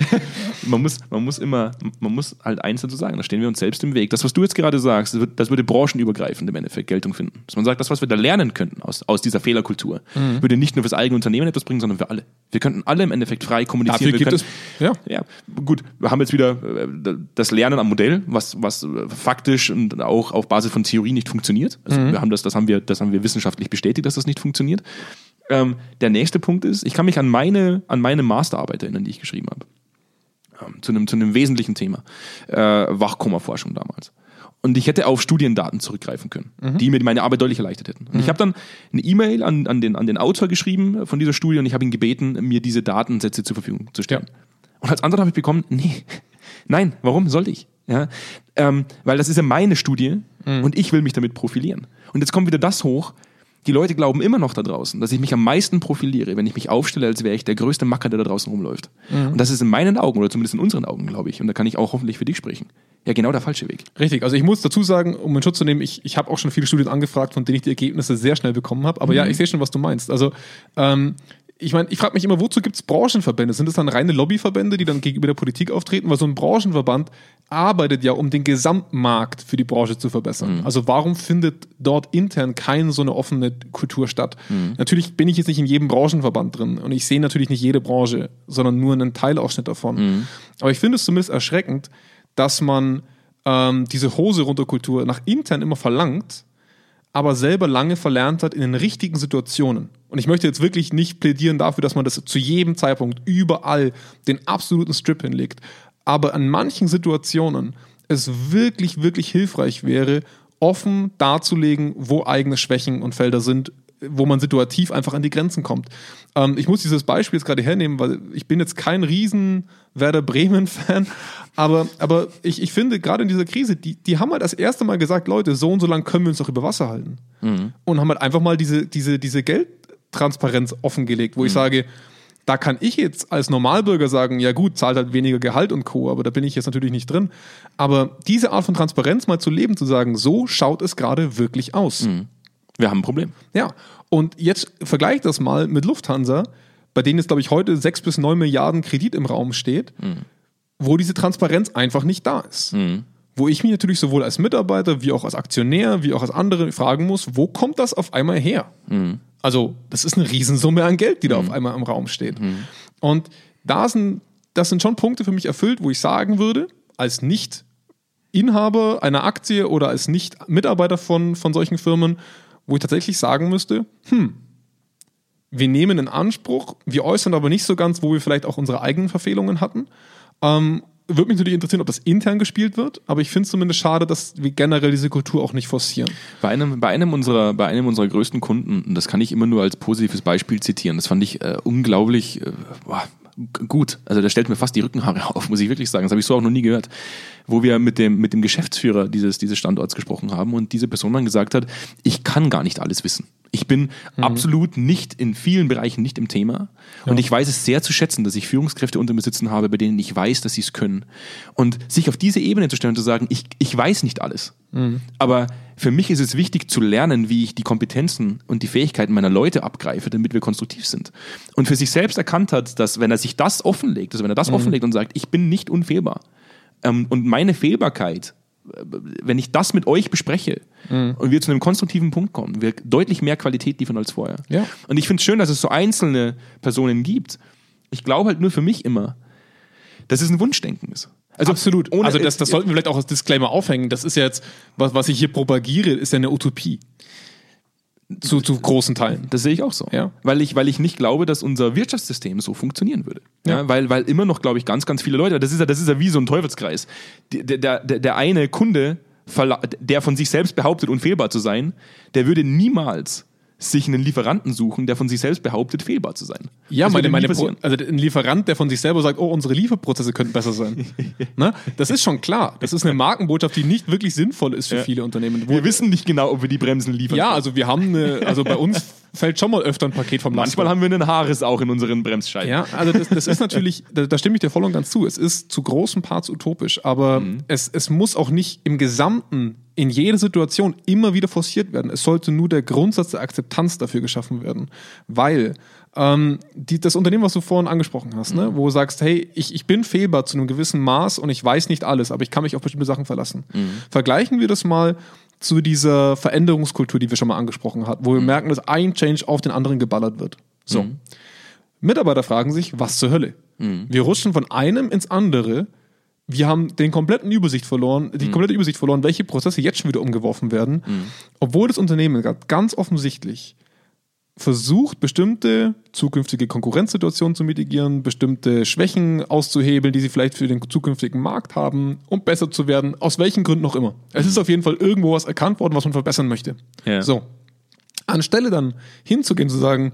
Man muss, man muss immer, man muss halt eins dazu sagen, da stehen wir uns selbst im Weg. Das, was du jetzt gerade sagst, das, würde branchenübergreifend im Endeffekt Geltung finden. Dass man sagt, das, was wir da lernen könnten aus, aus dieser Fehlerkultur, mhm. würde nicht nur fürs eigene Unternehmen etwas bringen, sondern für alle. Wir könnten alle im Endeffekt frei kommunizieren. Dafür gibt können, es, ja. ja. Gut, wir haben jetzt wieder äh, das Lernen am Modell, was, was faktisch und auch auf Basis von Theorie nicht funktioniert. Also mhm. wir haben das, das haben wir, das haben wir wissenschaftlich bestätigt, dass das nicht funktioniert. Ähm, der nächste Punkt ist, ich kann mich an meine, an meine Masterarbeit erinnern, die ich geschrieben habe. Ähm, zu, einem, zu einem wesentlichen Thema. Äh, Wachkoma-Forschung damals. Und ich hätte auf Studiendaten zurückgreifen können, mhm. die mir meine Arbeit deutlich erleichtert hätten. Und mhm. ich habe dann eine E-Mail an, an, den, an den Autor geschrieben von dieser Studie und ich habe ihn gebeten, mir diese Datensätze zur Verfügung zu stellen. Ja. Und als Antwort habe ich bekommen, nee, nein, warum sollte ich? Ja, ähm, weil das ist ja meine Studie mhm. und ich will mich damit profilieren. Und jetzt kommt wieder das hoch, Die Leute glauben immer noch da draußen, dass ich mich am meisten profiliere, wenn ich mich aufstelle, als wäre ich der größte Macker, der da draußen rumläuft. Mhm. Und das ist in meinen Augen, oder zumindest in unseren Augen, glaube ich, und da kann ich auch hoffentlich für dich sprechen, ja genau der falsche Weg. Richtig, also ich muss dazu sagen, um in Schutz zu nehmen, ich, ich habe auch schon viele Studien angefragt, von denen ich die Ergebnisse sehr schnell bekommen habe. Aber ja, ich sehe schon, was du meinst. Also ähm, ich meine, ich frage mich immer, wozu gibt es Branchenverbände? Sind das dann reine Lobbyverbände, die dann gegenüber der Politik auftreten? Weil so ein Branchenverband arbeitet ja, um den Gesamtmarkt für die Branche zu verbessern. Also warum findet dort intern keine so eine offene Kultur statt? Natürlich bin ich jetzt nicht in jedem Branchenverband drin und ich sehe natürlich nicht jede Branche, sondern nur einen Teilausschnitt davon. Aber ich finde es zumindest erschreckend, dass man ähm, diese Hose runter Kultur nach intern immer verlangt, aber selber lange verlernt hat in den richtigen Situationen. Und ich möchte jetzt wirklich nicht plädieren dafür, dass man das zu jedem Zeitpunkt überall den absoluten Strip hinlegt. Aber an manchen Situationen es wirklich, wirklich hilfreich wäre, offen darzulegen, wo eigene Schwächen und Felder sind, wo man situativ einfach an die Grenzen kommt. Ähm, ich muss dieses Beispiel jetzt gerade hernehmen, weil ich bin jetzt kein riesen Werder Bremen-Fan, aber, aber ich, ich finde, gerade in dieser Krise, die, die haben halt das erste Mal gesagt, Leute, so und so lang können wir uns doch über Wasser halten. Und haben halt einfach mal diese, diese, diese Geldtransparenz offengelegt, wo ich sage, da kann ich jetzt als Normalbürger sagen, ja gut, zahlt halt weniger Gehalt und Co., aber da bin ich jetzt natürlich nicht drin. Aber diese Art von Transparenz mal zu leben, zu sagen, so schaut es gerade wirklich aus. Wir haben ein Problem. Ja, und jetzt vergleich das mal mit Lufthansa, bei denen jetzt, glaube ich, heute 6 bis 9 Milliarden Kredit im Raum steht, wo diese Transparenz einfach nicht da ist. Wo ich mich natürlich sowohl als Mitarbeiter, wie auch als Aktionär, wie auch als andere fragen muss, wo kommt das auf einmal her? Also, das ist eine Riesensumme an Geld, die da auf einmal im Raum steht. Und da sind, das sind schon Punkte für mich erfüllt, wo ich sagen würde, als nicht Inhaber einer Aktie oder als nicht Mitarbeiter von, von solchen Firmen, wo ich tatsächlich sagen müsste, hm, wir nehmen in Anspruch, wir äußern aber nicht so ganz, wo wir vielleicht auch unsere eigenen Verfehlungen hatten. Ähm, würde mich natürlich interessieren, ob das intern gespielt wird, aber ich finde es zumindest schade, dass wir generell diese Kultur auch nicht forcieren. Bei einem, bei einem unserer, bei einem unserer größten Kunden, und das kann ich immer nur als positives Beispiel zitieren, das fand ich äh, unglaublich äh, boah, gut. Also da stellt mir fast die Rückenhaare auf, muss ich wirklich sagen. Das habe ich so auch noch nie gehört. Wo wir mit dem, mit dem Geschäftsführer dieses, dieses Standorts gesprochen haben und diese Person dann gesagt hat, ich kann gar nicht alles wissen. Ich bin absolut nicht in vielen Bereichen nicht im Thema. Und ich weiß es sehr zu schätzen, dass ich Führungskräfte unter mir sitzen habe, bei denen ich weiß, dass sie es können. Und sich auf diese Ebene zu stellen und zu sagen, ich, ich weiß nicht alles. Aber für mich ist es wichtig zu lernen, wie ich die Kompetenzen und die Fähigkeiten meiner Leute abgreife, damit wir konstruktiv sind. Und für sich selbst erkannt hat, dass wenn er sich das offenlegt, also wenn er das offenlegt und sagt, ich bin nicht unfehlbar ähm, und meine Fehlbarkeit, wenn ich das mit euch bespreche und wir zu einem konstruktiven Punkt kommen, wir deutlich mehr Qualität liefern als vorher. Ja. Und ich finde es schön, dass es so einzelne Personen gibt. Ich glaube halt nur für mich immer, dass es ein Wunschdenken ist. Also Absolut. also das, das sollten wir vielleicht auch als Disclaimer aufhängen. Das ist ja jetzt, was, was ich hier propagiere, ist ja eine Utopie. Zu, zu großen Teilen. Das sehe ich auch so. Ja. Weil, ich, weil ich nicht glaube, dass unser Wirtschaftssystem so funktionieren würde. Ja. weil, weil immer noch, glaube ich, ganz, ganz viele Leute, das ist ja, das ist ja wie so ein Teufelskreis. Der, der, der, der eine Kunde, der von sich selbst behauptet, unfehlbar zu sein, der würde niemals sich einen Lieferanten suchen, der von sich selbst behauptet, fehlbar zu sein. Ja, Das meine, meine Pro also ein Lieferant, der von sich selber sagt, oh, unsere Lieferprozesse könnten besser sein. ne? Das ist schon klar. Das ist eine Markenbotschaft, die nicht wirklich sinnvoll ist für viele Unternehmen. Wo, Wir wissen nicht genau, ob wir die Bremsen liefern. ja, also wir haben eine, also bei uns fällt schon mal öfter ein Paket vom Manchmal haben wir einen Haares auch in unseren Bremsscheiben. Ja, also das, das ist natürlich, da, da stimme ich dir voll und ganz zu. Es ist zu großen Parts utopisch, aber es, es muss auch nicht im Gesamten in jeder Situation immer wieder forciert werden. Es sollte nur der Grundsatz der Akzeptanz dafür geschaffen werden, weil ähm, die, das Unternehmen, was du vorhin angesprochen hast, ne, wo du sagst, hey, ich, ich bin fehlbar zu einem gewissen Maß und ich weiß nicht alles, aber ich kann mich auf bestimmte Sachen verlassen. Vergleichen wir das mal zu dieser Veränderungskultur, die wir schon mal angesprochen hatten, wo wir merken, dass ein Change auf den anderen geballert wird. So. Mitarbeiter fragen sich, was zur Hölle? Wir rutschen von einem ins andere. Wir haben den kompletten Übersicht verloren, die komplette Übersicht verloren, welche Prozesse jetzt schon wieder umgeworfen werden, obwohl das Unternehmen ganz offensichtlich versucht, bestimmte zukünftige Konkurrenzsituationen zu mitigieren, bestimmte Schwächen auszuhebeln, die sie vielleicht für den zukünftigen Markt haben, um besser zu werden, aus welchen Gründen auch immer. Es ist auf jeden Fall irgendwo was erkannt worden, was man verbessern möchte. Ja. So. Anstelle dann hinzugehen, zu sagen,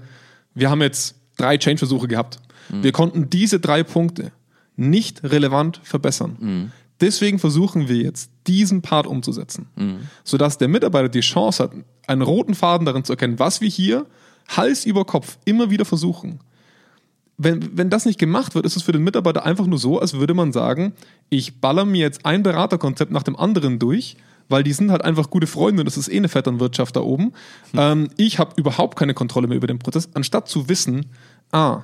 wir haben jetzt drei Change-Versuche gehabt. Wir konnten diese drei Punkte nicht relevant verbessern. Deswegen versuchen wir jetzt, diesen Part umzusetzen, sodass der Mitarbeiter die Chance hat, einen roten Faden darin zu erkennen, was wir hier Hals über Kopf immer wieder versuchen. Wenn, wenn das nicht gemacht wird, ist es für den Mitarbeiter einfach nur so, als würde man sagen, ich baller mir jetzt ein Beraterkonzept nach dem anderen durch, weil die sind halt einfach gute Freunde und das ist eh eine Vetternwirtschaft da oben. Ähm, ich habe überhaupt keine Kontrolle mehr über den Prozess, anstatt zu wissen, ah,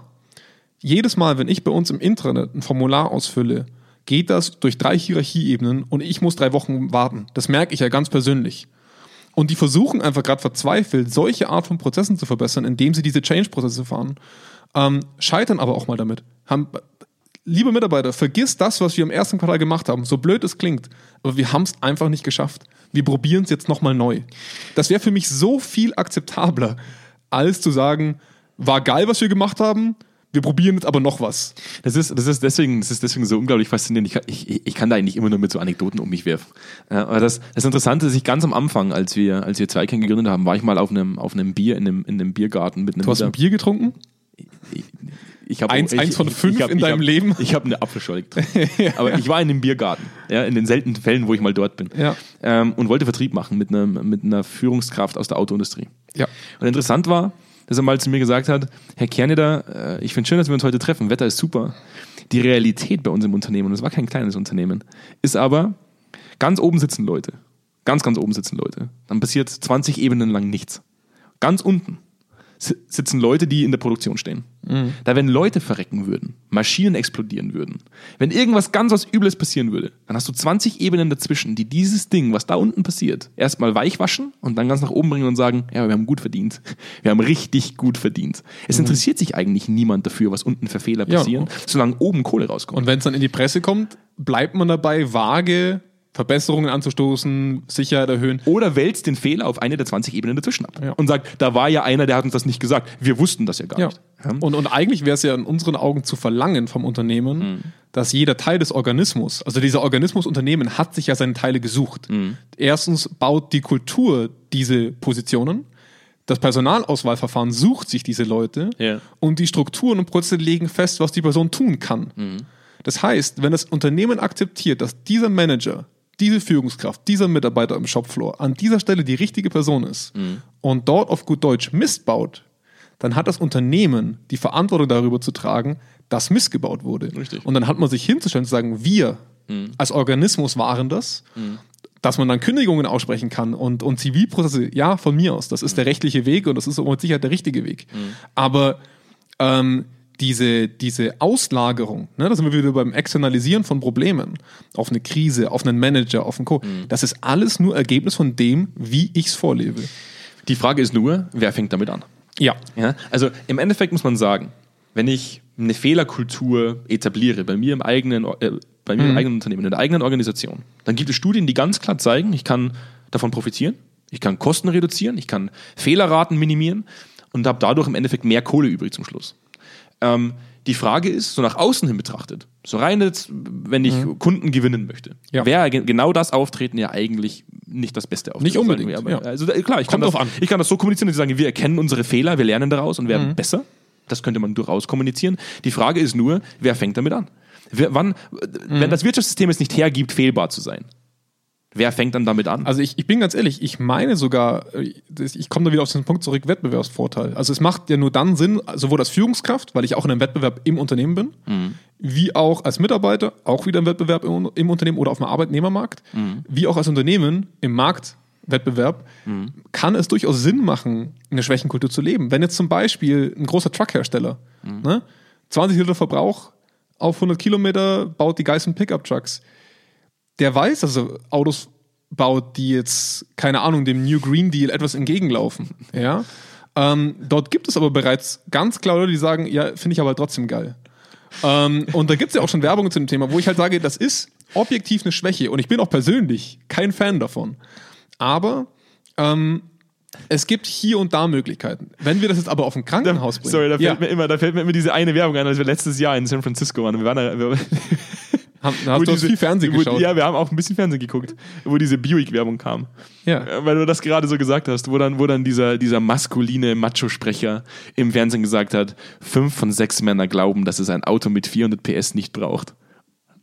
jedes Mal, wenn ich bei uns im Intranet ein Formular ausfülle, geht das durch drei Hierarchieebenen und ich muss drei Wochen warten. Das merke ich ja ganz persönlich. Und die versuchen einfach gerade verzweifelt, solche Art von Prozessen zu verbessern, indem sie diese Change-Prozesse fahren. Ähm, scheitern aber auch mal damit. Haben, liebe Mitarbeiter, vergiss das, was wir im ersten Quartal gemacht haben. So blöd es klingt, aber wir haben es einfach nicht geschafft. Wir probieren es jetzt nochmal neu. Das wäre für mich so viel akzeptabler, als zu sagen, war geil, was wir gemacht haben, wir probieren jetzt aber noch was. Das ist, das ist, deswegen, das ist deswegen so unglaublich faszinierend. Ich, ich, ich kann da eigentlich immer nur mit so Anekdoten um mich werfen. Aber das, das Interessante ist, ich ganz am Anfang, als wir, als wir Zweikern gegründet haben, war ich mal auf einem, auf einem Bier in einem, in einem Biergarten mit einem. Du hast ein Bier getrunken? Ich, ich hab, Eins, eins von fünf hab, in deinem hab, Leben? Ich habe eine Apfelschorle getrunken. Aber ich war in einem Biergarten, ja, in den seltenen Fällen, wo ich mal dort bin. Ja. Ähm, und wollte Vertrieb machen mit, einem, mit einer Führungskraft aus der Autoindustrie. Ja. Und interessant war, dass er mal zu mir gesagt hat, Herr Kerneder, äh, ich finde schön, dass wir uns heute treffen, Wetter ist super. Die Realität bei uns im Unternehmen, und es war kein kleines Unternehmen, ist aber, ganz oben sitzen Leute. Ganz, ganz oben sitzen Leute. Dann passiert 20 Ebenen lang nichts. Ganz unten sitzen Leute, die in der Produktion stehen. Da wenn Leute verrecken würden, Maschinen explodieren würden, wenn irgendwas ganz was Übles passieren würde, dann hast du 20 Ebenen dazwischen, die dieses Ding, was da unten passiert, erstmal weich waschen und dann ganz nach oben bringen und sagen, ja, wir haben gut verdient. Wir haben richtig gut verdient. Es interessiert sich eigentlich niemand dafür, was unten für Fehler Ja. passieren, solange oben Kohle rauskommt. Und wenn es dann in die Presse kommt, bleibt man dabei, vage Verbesserungen anzustoßen, Sicherheit erhöhen. Oder wälzt den Fehler auf eine der 20 Ebenen dazwischen ab Ja. und sagt, da war ja einer, der hat uns das nicht gesagt. Wir wussten das ja gar Ja. nicht. Ja. Und, und eigentlich wäre es ja in unseren Augen zu verlangen vom Unternehmen, dass jeder Teil des Organismus, also dieser Organismusunternehmen hat sich ja seine Teile gesucht. Erstens baut die Kultur diese Positionen, das Personalauswahlverfahren sucht sich diese Leute und die Strukturen und Prozesse legen fest, was die Person tun kann. Das heißt, wenn das Unternehmen akzeptiert, dass dieser Manager, diese Führungskraft, dieser Mitarbeiter im Shopfloor an dieser Stelle die richtige Person ist und dort auf gut Deutsch Mist baut, dann hat das Unternehmen die Verantwortung darüber zu tragen, dass Mist gebaut wurde. Richtig. Und dann hat man sich hinzustellen und zu sagen, wir als Organismus waren das, dass man dann Kündigungen aussprechen kann und, und Zivilprozesse, ja, von mir aus, das ist der rechtliche Weg und das ist mit Sicherheit der richtige Weg. Aber ähm, diese, diese Auslagerung, ne, da sind wir wieder beim Externalisieren von Problemen auf eine Krise, auf einen Manager, auf einen Co. Das ist alles nur Ergebnis von dem, wie ich es vorlebe. Die Frage ist nur, wer fängt damit an? Ja. Ja, also im Endeffekt muss man sagen, wenn ich eine Fehlerkultur etabliere bei mir im eigenen, äh, bei mir im eigenen Unternehmen, in der eigenen Organisation, dann gibt es Studien, die ganz klar zeigen, ich kann davon profitieren, ich kann Kosten reduzieren, ich kann Fehlerraten minimieren und habe dadurch im Endeffekt mehr Kohle übrig zum Schluss. Ähm, die Frage ist, so nach außen hin betrachtet, so rein jetzt, wenn ich Kunden gewinnen möchte, Ja. wäre ge- genau das Auftreten ja eigentlich nicht das beste Auftreten. Nicht unbedingt, wir. ja. Aber, Also da- klar, ich kann, das, an. ich kann das so kommunizieren, dass ich sage, wir erkennen unsere Fehler, wir lernen daraus und Mhm. werden besser. Das könnte man durchaus kommunizieren. Die Frage ist nur, wer fängt damit an? Wer, wann, Mhm. Wenn das Wirtschaftssystem es nicht hergibt, fehlbar zu sein, wer fängt dann damit an? Also ich, ich bin ganz ehrlich, ich meine sogar, äh, ich komme da wieder auf den Punkt zurück, Wettbewerbsvorteil. Also es macht ja nur dann Sinn, sowohl als Führungskraft, weil ich auch in einem Wettbewerb im Unternehmen bin, wie auch als Mitarbeiter, auch wieder im Wettbewerb im, im Unternehmen oder auf dem Arbeitnehmermarkt, wie auch als Unternehmen im Marktwettbewerb, kann es durchaus Sinn machen, eine Schwächenkultur zu leben. Wenn jetzt zum Beispiel ein großer Truckhersteller, ne, 20 Liter Verbrauch auf 100 Kilometer baut die Geist Pickup Trucks, der weiß, dass er Autos baut, die jetzt, keine Ahnung, dem New Green Deal etwas entgegenlaufen. Ja? Ähm, dort gibt es aber bereits ganz klar Leute, die sagen, ja, finde ich aber trotzdem geil. Ähm, und da gibt es ja auch schon Werbung zu dem Thema, wo ich halt sage, das ist objektiv eine Schwäche und ich bin auch persönlich kein Fan davon. Aber ähm, es gibt hier und da Möglichkeiten. Wenn wir das jetzt aber auf ein Krankenhaus bringen. Sorry, da fällt, ja, mir immer, da fällt mir immer diese eine Werbung ein, als wir letztes Jahr in San Francisco waren. Wir waren da, wir, hast wo du hast diese- viel Fernsehen wo, geschaut. Ja, wir haben auch ein bisschen Fernsehen geguckt, wo diese Buick-Werbung kam. Ja. Weil du das gerade so gesagt hast, wo dann, wo dann dieser, dieser maskuline Macho-Sprecher im Fernsehen gesagt hat, fünf von sechs Männer glauben, dass es ein Auto mit 400 PS nicht braucht.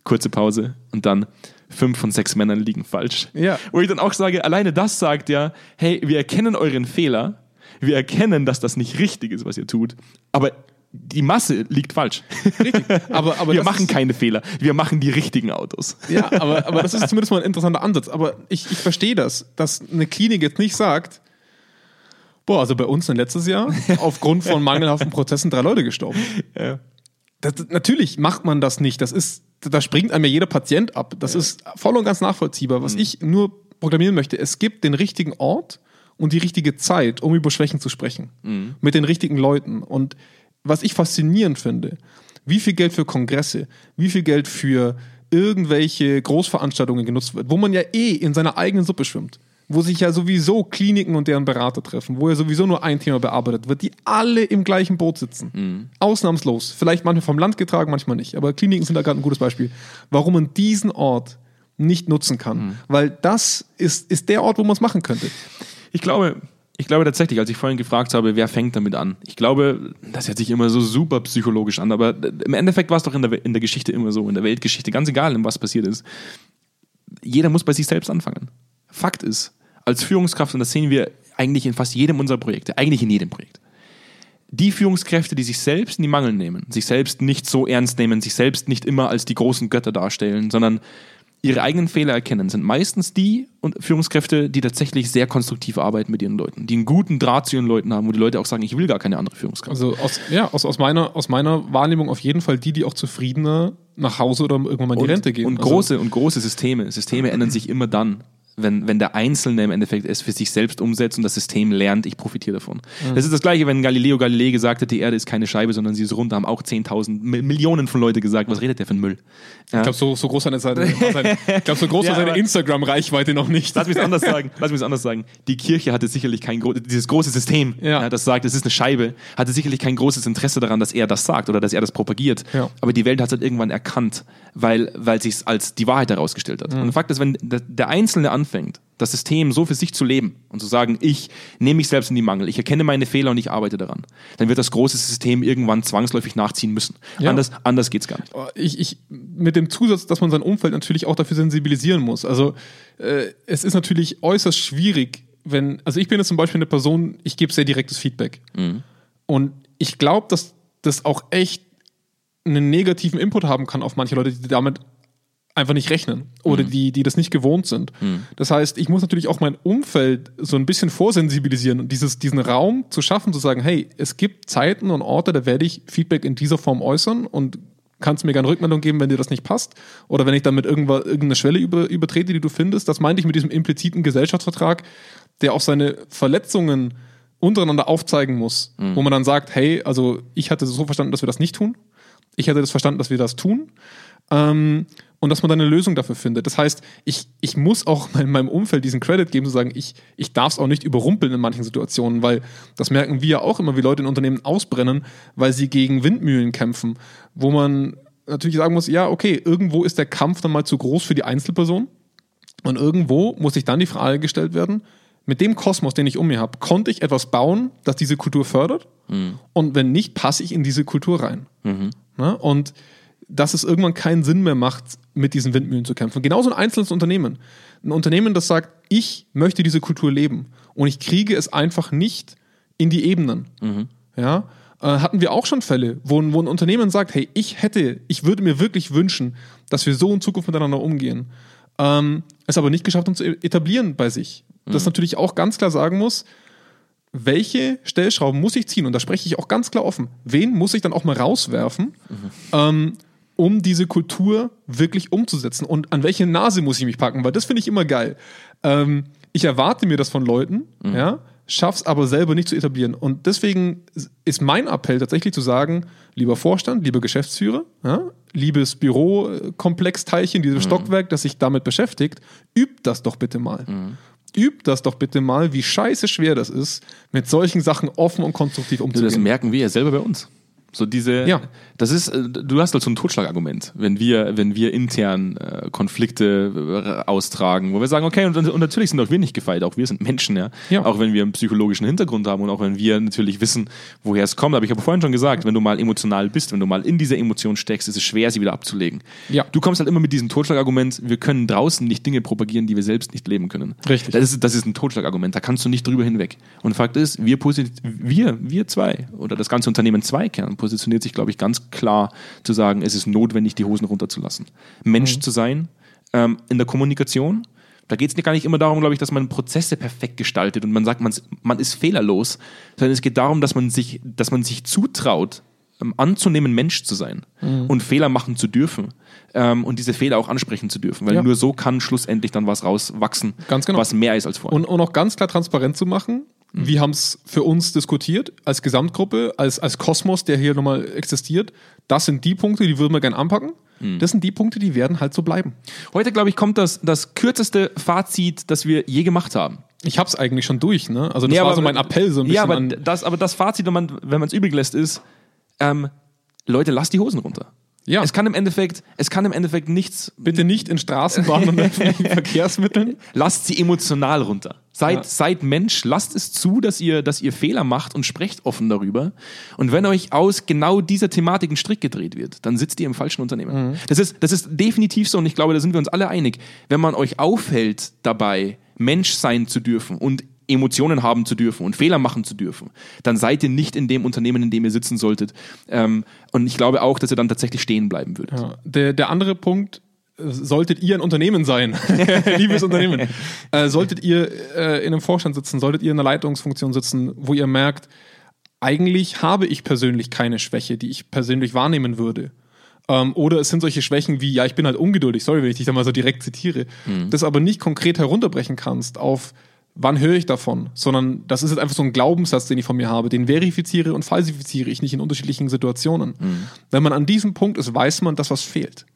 Kurze Pause und dann fünf von sechs Männern liegen falsch. Ja. Wo ich dann auch sage, alleine das sagt ja, hey, wir erkennen euren Fehler, wir erkennen, dass das nicht richtig ist, was ihr tut, aber die Masse liegt falsch. Richtig. Aber, aber wir machen keine Fehler, wir machen die richtigen Autos. Ja, aber, aber das ist zumindest mal ein interessanter Ansatz. Aber ich, ich verstehe das, dass eine Klinik jetzt nicht sagt, boah, also bei uns sind letztes Jahr aufgrund von mangelhaften Prozessen drei Leute gestorben. Ja. Das, natürlich macht man das nicht. Das ist, da springt einem ja jeder Patient ab. Das ist voll und ganz nachvollziehbar. Was ich nur proklamieren möchte, es gibt den richtigen Ort und die richtige Zeit, um über Schwächen zu sprechen. Mit den richtigen Leuten. Und was ich faszinierend finde, wie viel Geld für Kongresse, wie viel Geld für irgendwelche Großveranstaltungen genutzt wird, wo man ja eh in seiner eigenen Suppe schwimmt. Wo sich ja sowieso Kliniken und deren Berater treffen, wo ja sowieso nur ein Thema bearbeitet wird, die alle im gleichen Boot sitzen. Ausnahmslos. Vielleicht manchmal vom Land getragen, manchmal nicht. Aber Kliniken sind da gerade ein gutes Beispiel. Warum man diesen Ort nicht nutzen kann. Weil das ist, ist der Ort, wo man es machen könnte. Ich glaube, ich glaube tatsächlich, als ich vorhin gefragt habe, wer fängt damit an? Ich glaube, das hört sich immer so super psychologisch an, aber im Endeffekt war es doch in der, in der Geschichte immer so, in der Weltgeschichte, ganz egal, was passiert ist. Jeder muss bei sich selbst anfangen. Fakt ist, als Führungskraft, und das sehen wir eigentlich in fast jedem unserer Projekte, eigentlich in jedem Projekt, die Führungskräfte, die sich selbst in die Mangel nehmen, sich selbst nicht so ernst nehmen, sich selbst nicht immer als die großen Götter darstellen, sondern ihre eigenen Fehler erkennen, sind meistens die und Führungskräfte, die tatsächlich sehr konstruktiv arbeiten mit ihren Leuten, die einen guten Draht zu ihren Leuten haben, wo die Leute auch sagen, ich will gar keine andere Führungskraft. Also aus, ja, aus, aus, meiner, aus meiner Wahrnehmung auf jeden Fall die, die auch zufriedener nach Hause oder irgendwann mal in die Rente gehen. Und Also- große und große Systeme. Systeme ändern sich immer dann, wenn, wenn der Einzelne im Endeffekt es für sich selbst umsetzt und das System lernt, ich profitiere davon. Das ist das Gleiche, wenn Galileo Galilei gesagt hat, die Erde ist keine Scheibe, sondern sie ist rund, da haben auch 10.000, Mi- Millionen von Leute gesagt, was redet der für ein Müll? Ja. Ich glaube, so, so groß, Seite, seine, ich glaub, so groß Ja, war seine Instagram-Reichweite noch nicht. Lass mich es anders sagen. Lass mich es anders sagen. Die Kirche hatte sicherlich kein gro dieses große System, Ja. das sagt, es ist eine Scheibe, hatte sicherlich kein großes Interesse daran, dass er das sagt oder dass er das propagiert. Ja. Aber die Welt hat es halt irgendwann erkannt, weil weil sich als die Wahrheit herausgestellt hat. Und Fakt ist, wenn der, der Einzelne anfängt, das System so für sich zu leben und zu sagen, ich nehme mich selbst in die Mangel, ich erkenne meine Fehler und ich arbeite daran, dann wird das große System irgendwann zwangsläufig nachziehen müssen. Ja. Anders, anders geht's gar nicht. ich, ich, mit dem Zusatz, dass man sein Umfeld natürlich auch dafür sensibilisieren muss. Also äh, es ist natürlich äußerst schwierig, wenn, also ich bin jetzt zum Beispiel eine Person, ich gebe sehr direktes Feedback. Und ich glaube, dass das auch echt einen negativen Input haben kann auf manche Leute, die damit einfach nicht rechnen oder die, die das nicht gewohnt sind. Das heißt, ich muss natürlich auch mein Umfeld so ein bisschen vorsensibilisieren und dieses, diesen Raum zu schaffen, zu sagen, hey, es gibt Zeiten und Orte, da werde ich Feedback in dieser Form äußern und kannst mir gerne Rückmeldung geben, wenn dir das nicht passt oder wenn ich damit irgendwann irgendeine Schwelle über, übertrete, die du findest. Das meinte ich mit diesem impliziten Gesellschaftsvertrag, der auch seine Verletzungen untereinander aufzeigen muss, wo man dann sagt, hey, also ich hatte so verstanden, dass wir das nicht tun. Ich hatte das verstanden, dass wir das tun. Ähm, und dass man dann eine Lösung dafür findet. Das heißt, ich, ich muss auch in meinem Umfeld diesen Credit geben, zu sagen, ich, ich darf es auch nicht überrumpeln in manchen Situationen, weil das merken wir ja auch immer, wie Leute in Unternehmen ausbrennen, weil sie gegen Windmühlen kämpfen, wo man natürlich sagen muss, ja, okay, irgendwo ist der Kampf dann mal zu groß für die Einzelperson und irgendwo muss sich dann die Frage gestellt werden, mit dem Kosmos, den ich um mir habe, konnte ich etwas bauen, das diese Kultur fördert? Und wenn nicht, passe ich in diese Kultur rein. Ne? Und dass es irgendwann keinen Sinn mehr macht, mit diesen Windmühlen zu kämpfen. Genauso ein einzelnes Unternehmen. Ein Unternehmen, das sagt, ich möchte diese Kultur leben und ich kriege es einfach nicht in die Ebenen. Ja? Äh, hatten wir auch schon Fälle, wo, ein- wo ein Unternehmen sagt, hey, ich hätte, ich würde mir wirklich wünschen, dass wir so in Zukunft miteinander umgehen. Ähm, es aber nicht geschafft, uns zu etablieren bei sich. Das natürlich auch ganz klar sagen muss, welche Stellschrauben muss ich ziehen? Und da spreche ich auch ganz klar offen. Wen muss ich dann auch mal rauswerfen, ähm, um diese Kultur wirklich umzusetzen? Und an welche Nase muss ich mich packen? Weil das finde ich immer geil. Ähm, ich erwarte mir das von Leuten, ja, schaff's aber selber nicht zu etablieren. Und deswegen ist mein Appell tatsächlich zu sagen, lieber Vorstand, lieber Geschäftsführer, ja, liebes Bürokomplexteilchen, dieses Stockwerk, das sich damit beschäftigt, übt das doch bitte mal. Übt das doch bitte mal, wie scheiße schwer das ist, mit solchen Sachen offen und konstruktiv Das umzugehen. merken wir ja selber bei uns. So diese, Ja. das ist, äh, du hast halt so ein Totschlagargument, wenn wir, wenn wir intern äh, Konflikte äh, austragen, wo wir sagen, okay, und, und natürlich sind auch wir nicht gefeit, auch wir sind Menschen, ja? Ja. Auch wenn wir einen psychologischen Hintergrund haben und auch wenn wir natürlich wissen, woher es kommt. Aber ich habe vorhin schon gesagt, wenn du mal emotional bist, wenn du mal in dieser Emotion steckst, ist es schwer, sie wieder abzulegen. Ja. Du kommst halt immer mit diesem Totschlagargument, wir können draußen nicht Dinge propagieren, die wir selbst nicht leben können. Richtig. Das ist, das ist ein Totschlagargument, da kannst du nicht drüber hinweg. Und Fakt ist, wir, wir, wir zwei oder das ganze Unternehmen Zweikern positioniert sich, glaube ich, ganz klar zu sagen, es ist notwendig, die Hosen runterzulassen. Mensch zu sein ähm, in der Kommunikation. Da geht es gar nicht immer darum, glaube ich, dass man Prozesse perfekt gestaltet und man sagt, man, man ist fehlerlos, sondern es geht darum, dass man sich, dass man sich zutraut, anzunehmen, Mensch zu sein und Fehler machen zu dürfen ähm, und diese Fehler auch ansprechen zu dürfen, weil Ja. nur so kann schlussendlich dann was rauswachsen, genau. was mehr ist als vorher. Und, und auch ganz klar transparent zu machen, wir haben es für uns diskutiert, als Gesamtgruppe, als, als Kosmos, der hier nochmal existiert. Das sind die Punkte, die würden wir gerne anpacken. Das sind die Punkte, die werden halt so bleiben. Heute, glaube ich, kommt das, das kürzeste Fazit, das wir je gemacht haben. Ich habe es eigentlich schon durch, ne? Also das Ja, war aber- so mein Appell so ein bisschen Ja, aber das, aber das Fazit, wenn man wenn man es übrig lässt, ist, ähm, Leute, lasst die Hosen runter. Ja. Es kann im Endeffekt, es kann im Endeffekt nichts. bitte nicht in Straßenbahnen und öffentlichen Verkehrsmitteln. Lasst sie emotional runter. Seid, Ja. seid Mensch, lasst es zu, dass ihr, dass ihr Fehler macht und sprecht offen darüber. Und wenn euch aus genau dieser Thematik ein Strick gedreht wird, dann sitzt ihr im falschen Unternehmen. Mhm. Das, ist, das ist definitiv so und ich glaube, da sind wir uns alle einig. Wenn man euch aufhält dabei, Mensch sein zu dürfen und Emotionen haben zu dürfen und Fehler machen zu dürfen, dann seid ihr nicht in dem Unternehmen, in dem ihr sitzen solltet. Ähm, und ich glaube auch, dass ihr dann tatsächlich stehen bleiben würdet. Ja. Der, der andere Punkt, äh, solltet ihr ein Unternehmen sein, liebes Unternehmen, äh, solltet ihr äh, in einem Vorstand sitzen, solltet ihr in einer Leitungsfunktion sitzen, wo ihr merkt, eigentlich habe ich persönlich keine Schwäche, die ich persönlich wahrnehmen würde. Ähm, oder es sind solche Schwächen wie, ja, ich bin halt ungeduldig, sorry, wenn ich dich da mal so direkt zitiere, das aber nicht konkret herunterbrechen kannst auf, wann höre ich davon, sondern das ist jetzt einfach so ein Glaubenssatz, den ich von mir habe, den verifiziere und falsifiziere ich nicht in unterschiedlichen Situationen. Wenn man an diesem Punkt ist, weiß man, dass was fehlt.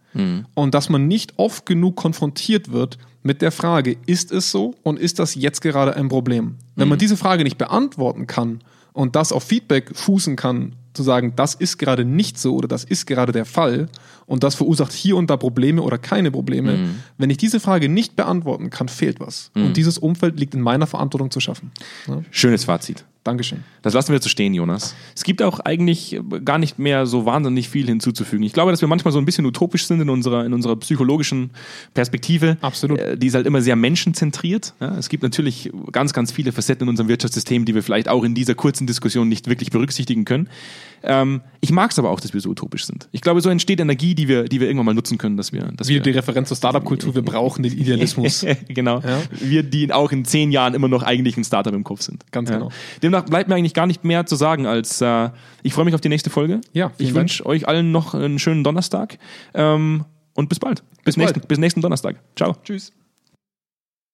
Und dass man nicht oft genug konfrontiert wird mit der Frage, ist es so und ist das jetzt gerade ein Problem? Wenn man diese Frage nicht beantworten kann und das auf Feedback fußen kann, zu sagen, das ist gerade nicht so oder das ist gerade der Fall und das verursacht hier und da Probleme oder keine Probleme. Wenn ich diese Frage nicht beantworten kann, fehlt was. Und dieses Umfeld liegt in meiner Verantwortung zu schaffen. Ja, Schönes Fazit. Dankeschön. Das lassen wir zu stehen, Jonas. Es gibt auch eigentlich gar nicht mehr so wahnsinnig viel hinzuzufügen. Ich glaube, dass wir manchmal so ein bisschen utopisch sind in unserer, in unserer psychologischen Perspektive. Absolut. Äh, Die ist halt immer sehr menschenzentriert. Ja, es gibt natürlich ganz, ganz viele Facetten in unserem Wirtschaftssystem, die wir vielleicht auch in dieser kurzen Diskussion nicht wirklich berücksichtigen können. Ähm, ich mag es aber auch, dass wir so utopisch sind. Ich glaube, so entsteht Energie, die wir, die wir irgendwann mal nutzen können, dass wir, dass Wieder wir die Referenz zur Startup-Kultur, wir brauchen den Idealismus. genau. Ja. Wir, die auch in zehn Jahren immer noch eigentlich ein Startup im Kopf sind. Ganz genau. Demnach bleibt mir eigentlich gar nicht mehr zu sagen, als äh, ich freue mich auf die nächste Folge. Ja, ich wünsche euch allen noch einen schönen Donnerstag ähm, und bis bald. Bis, bald. nächsten, bis nächsten Donnerstag. Ciao. Tschüss.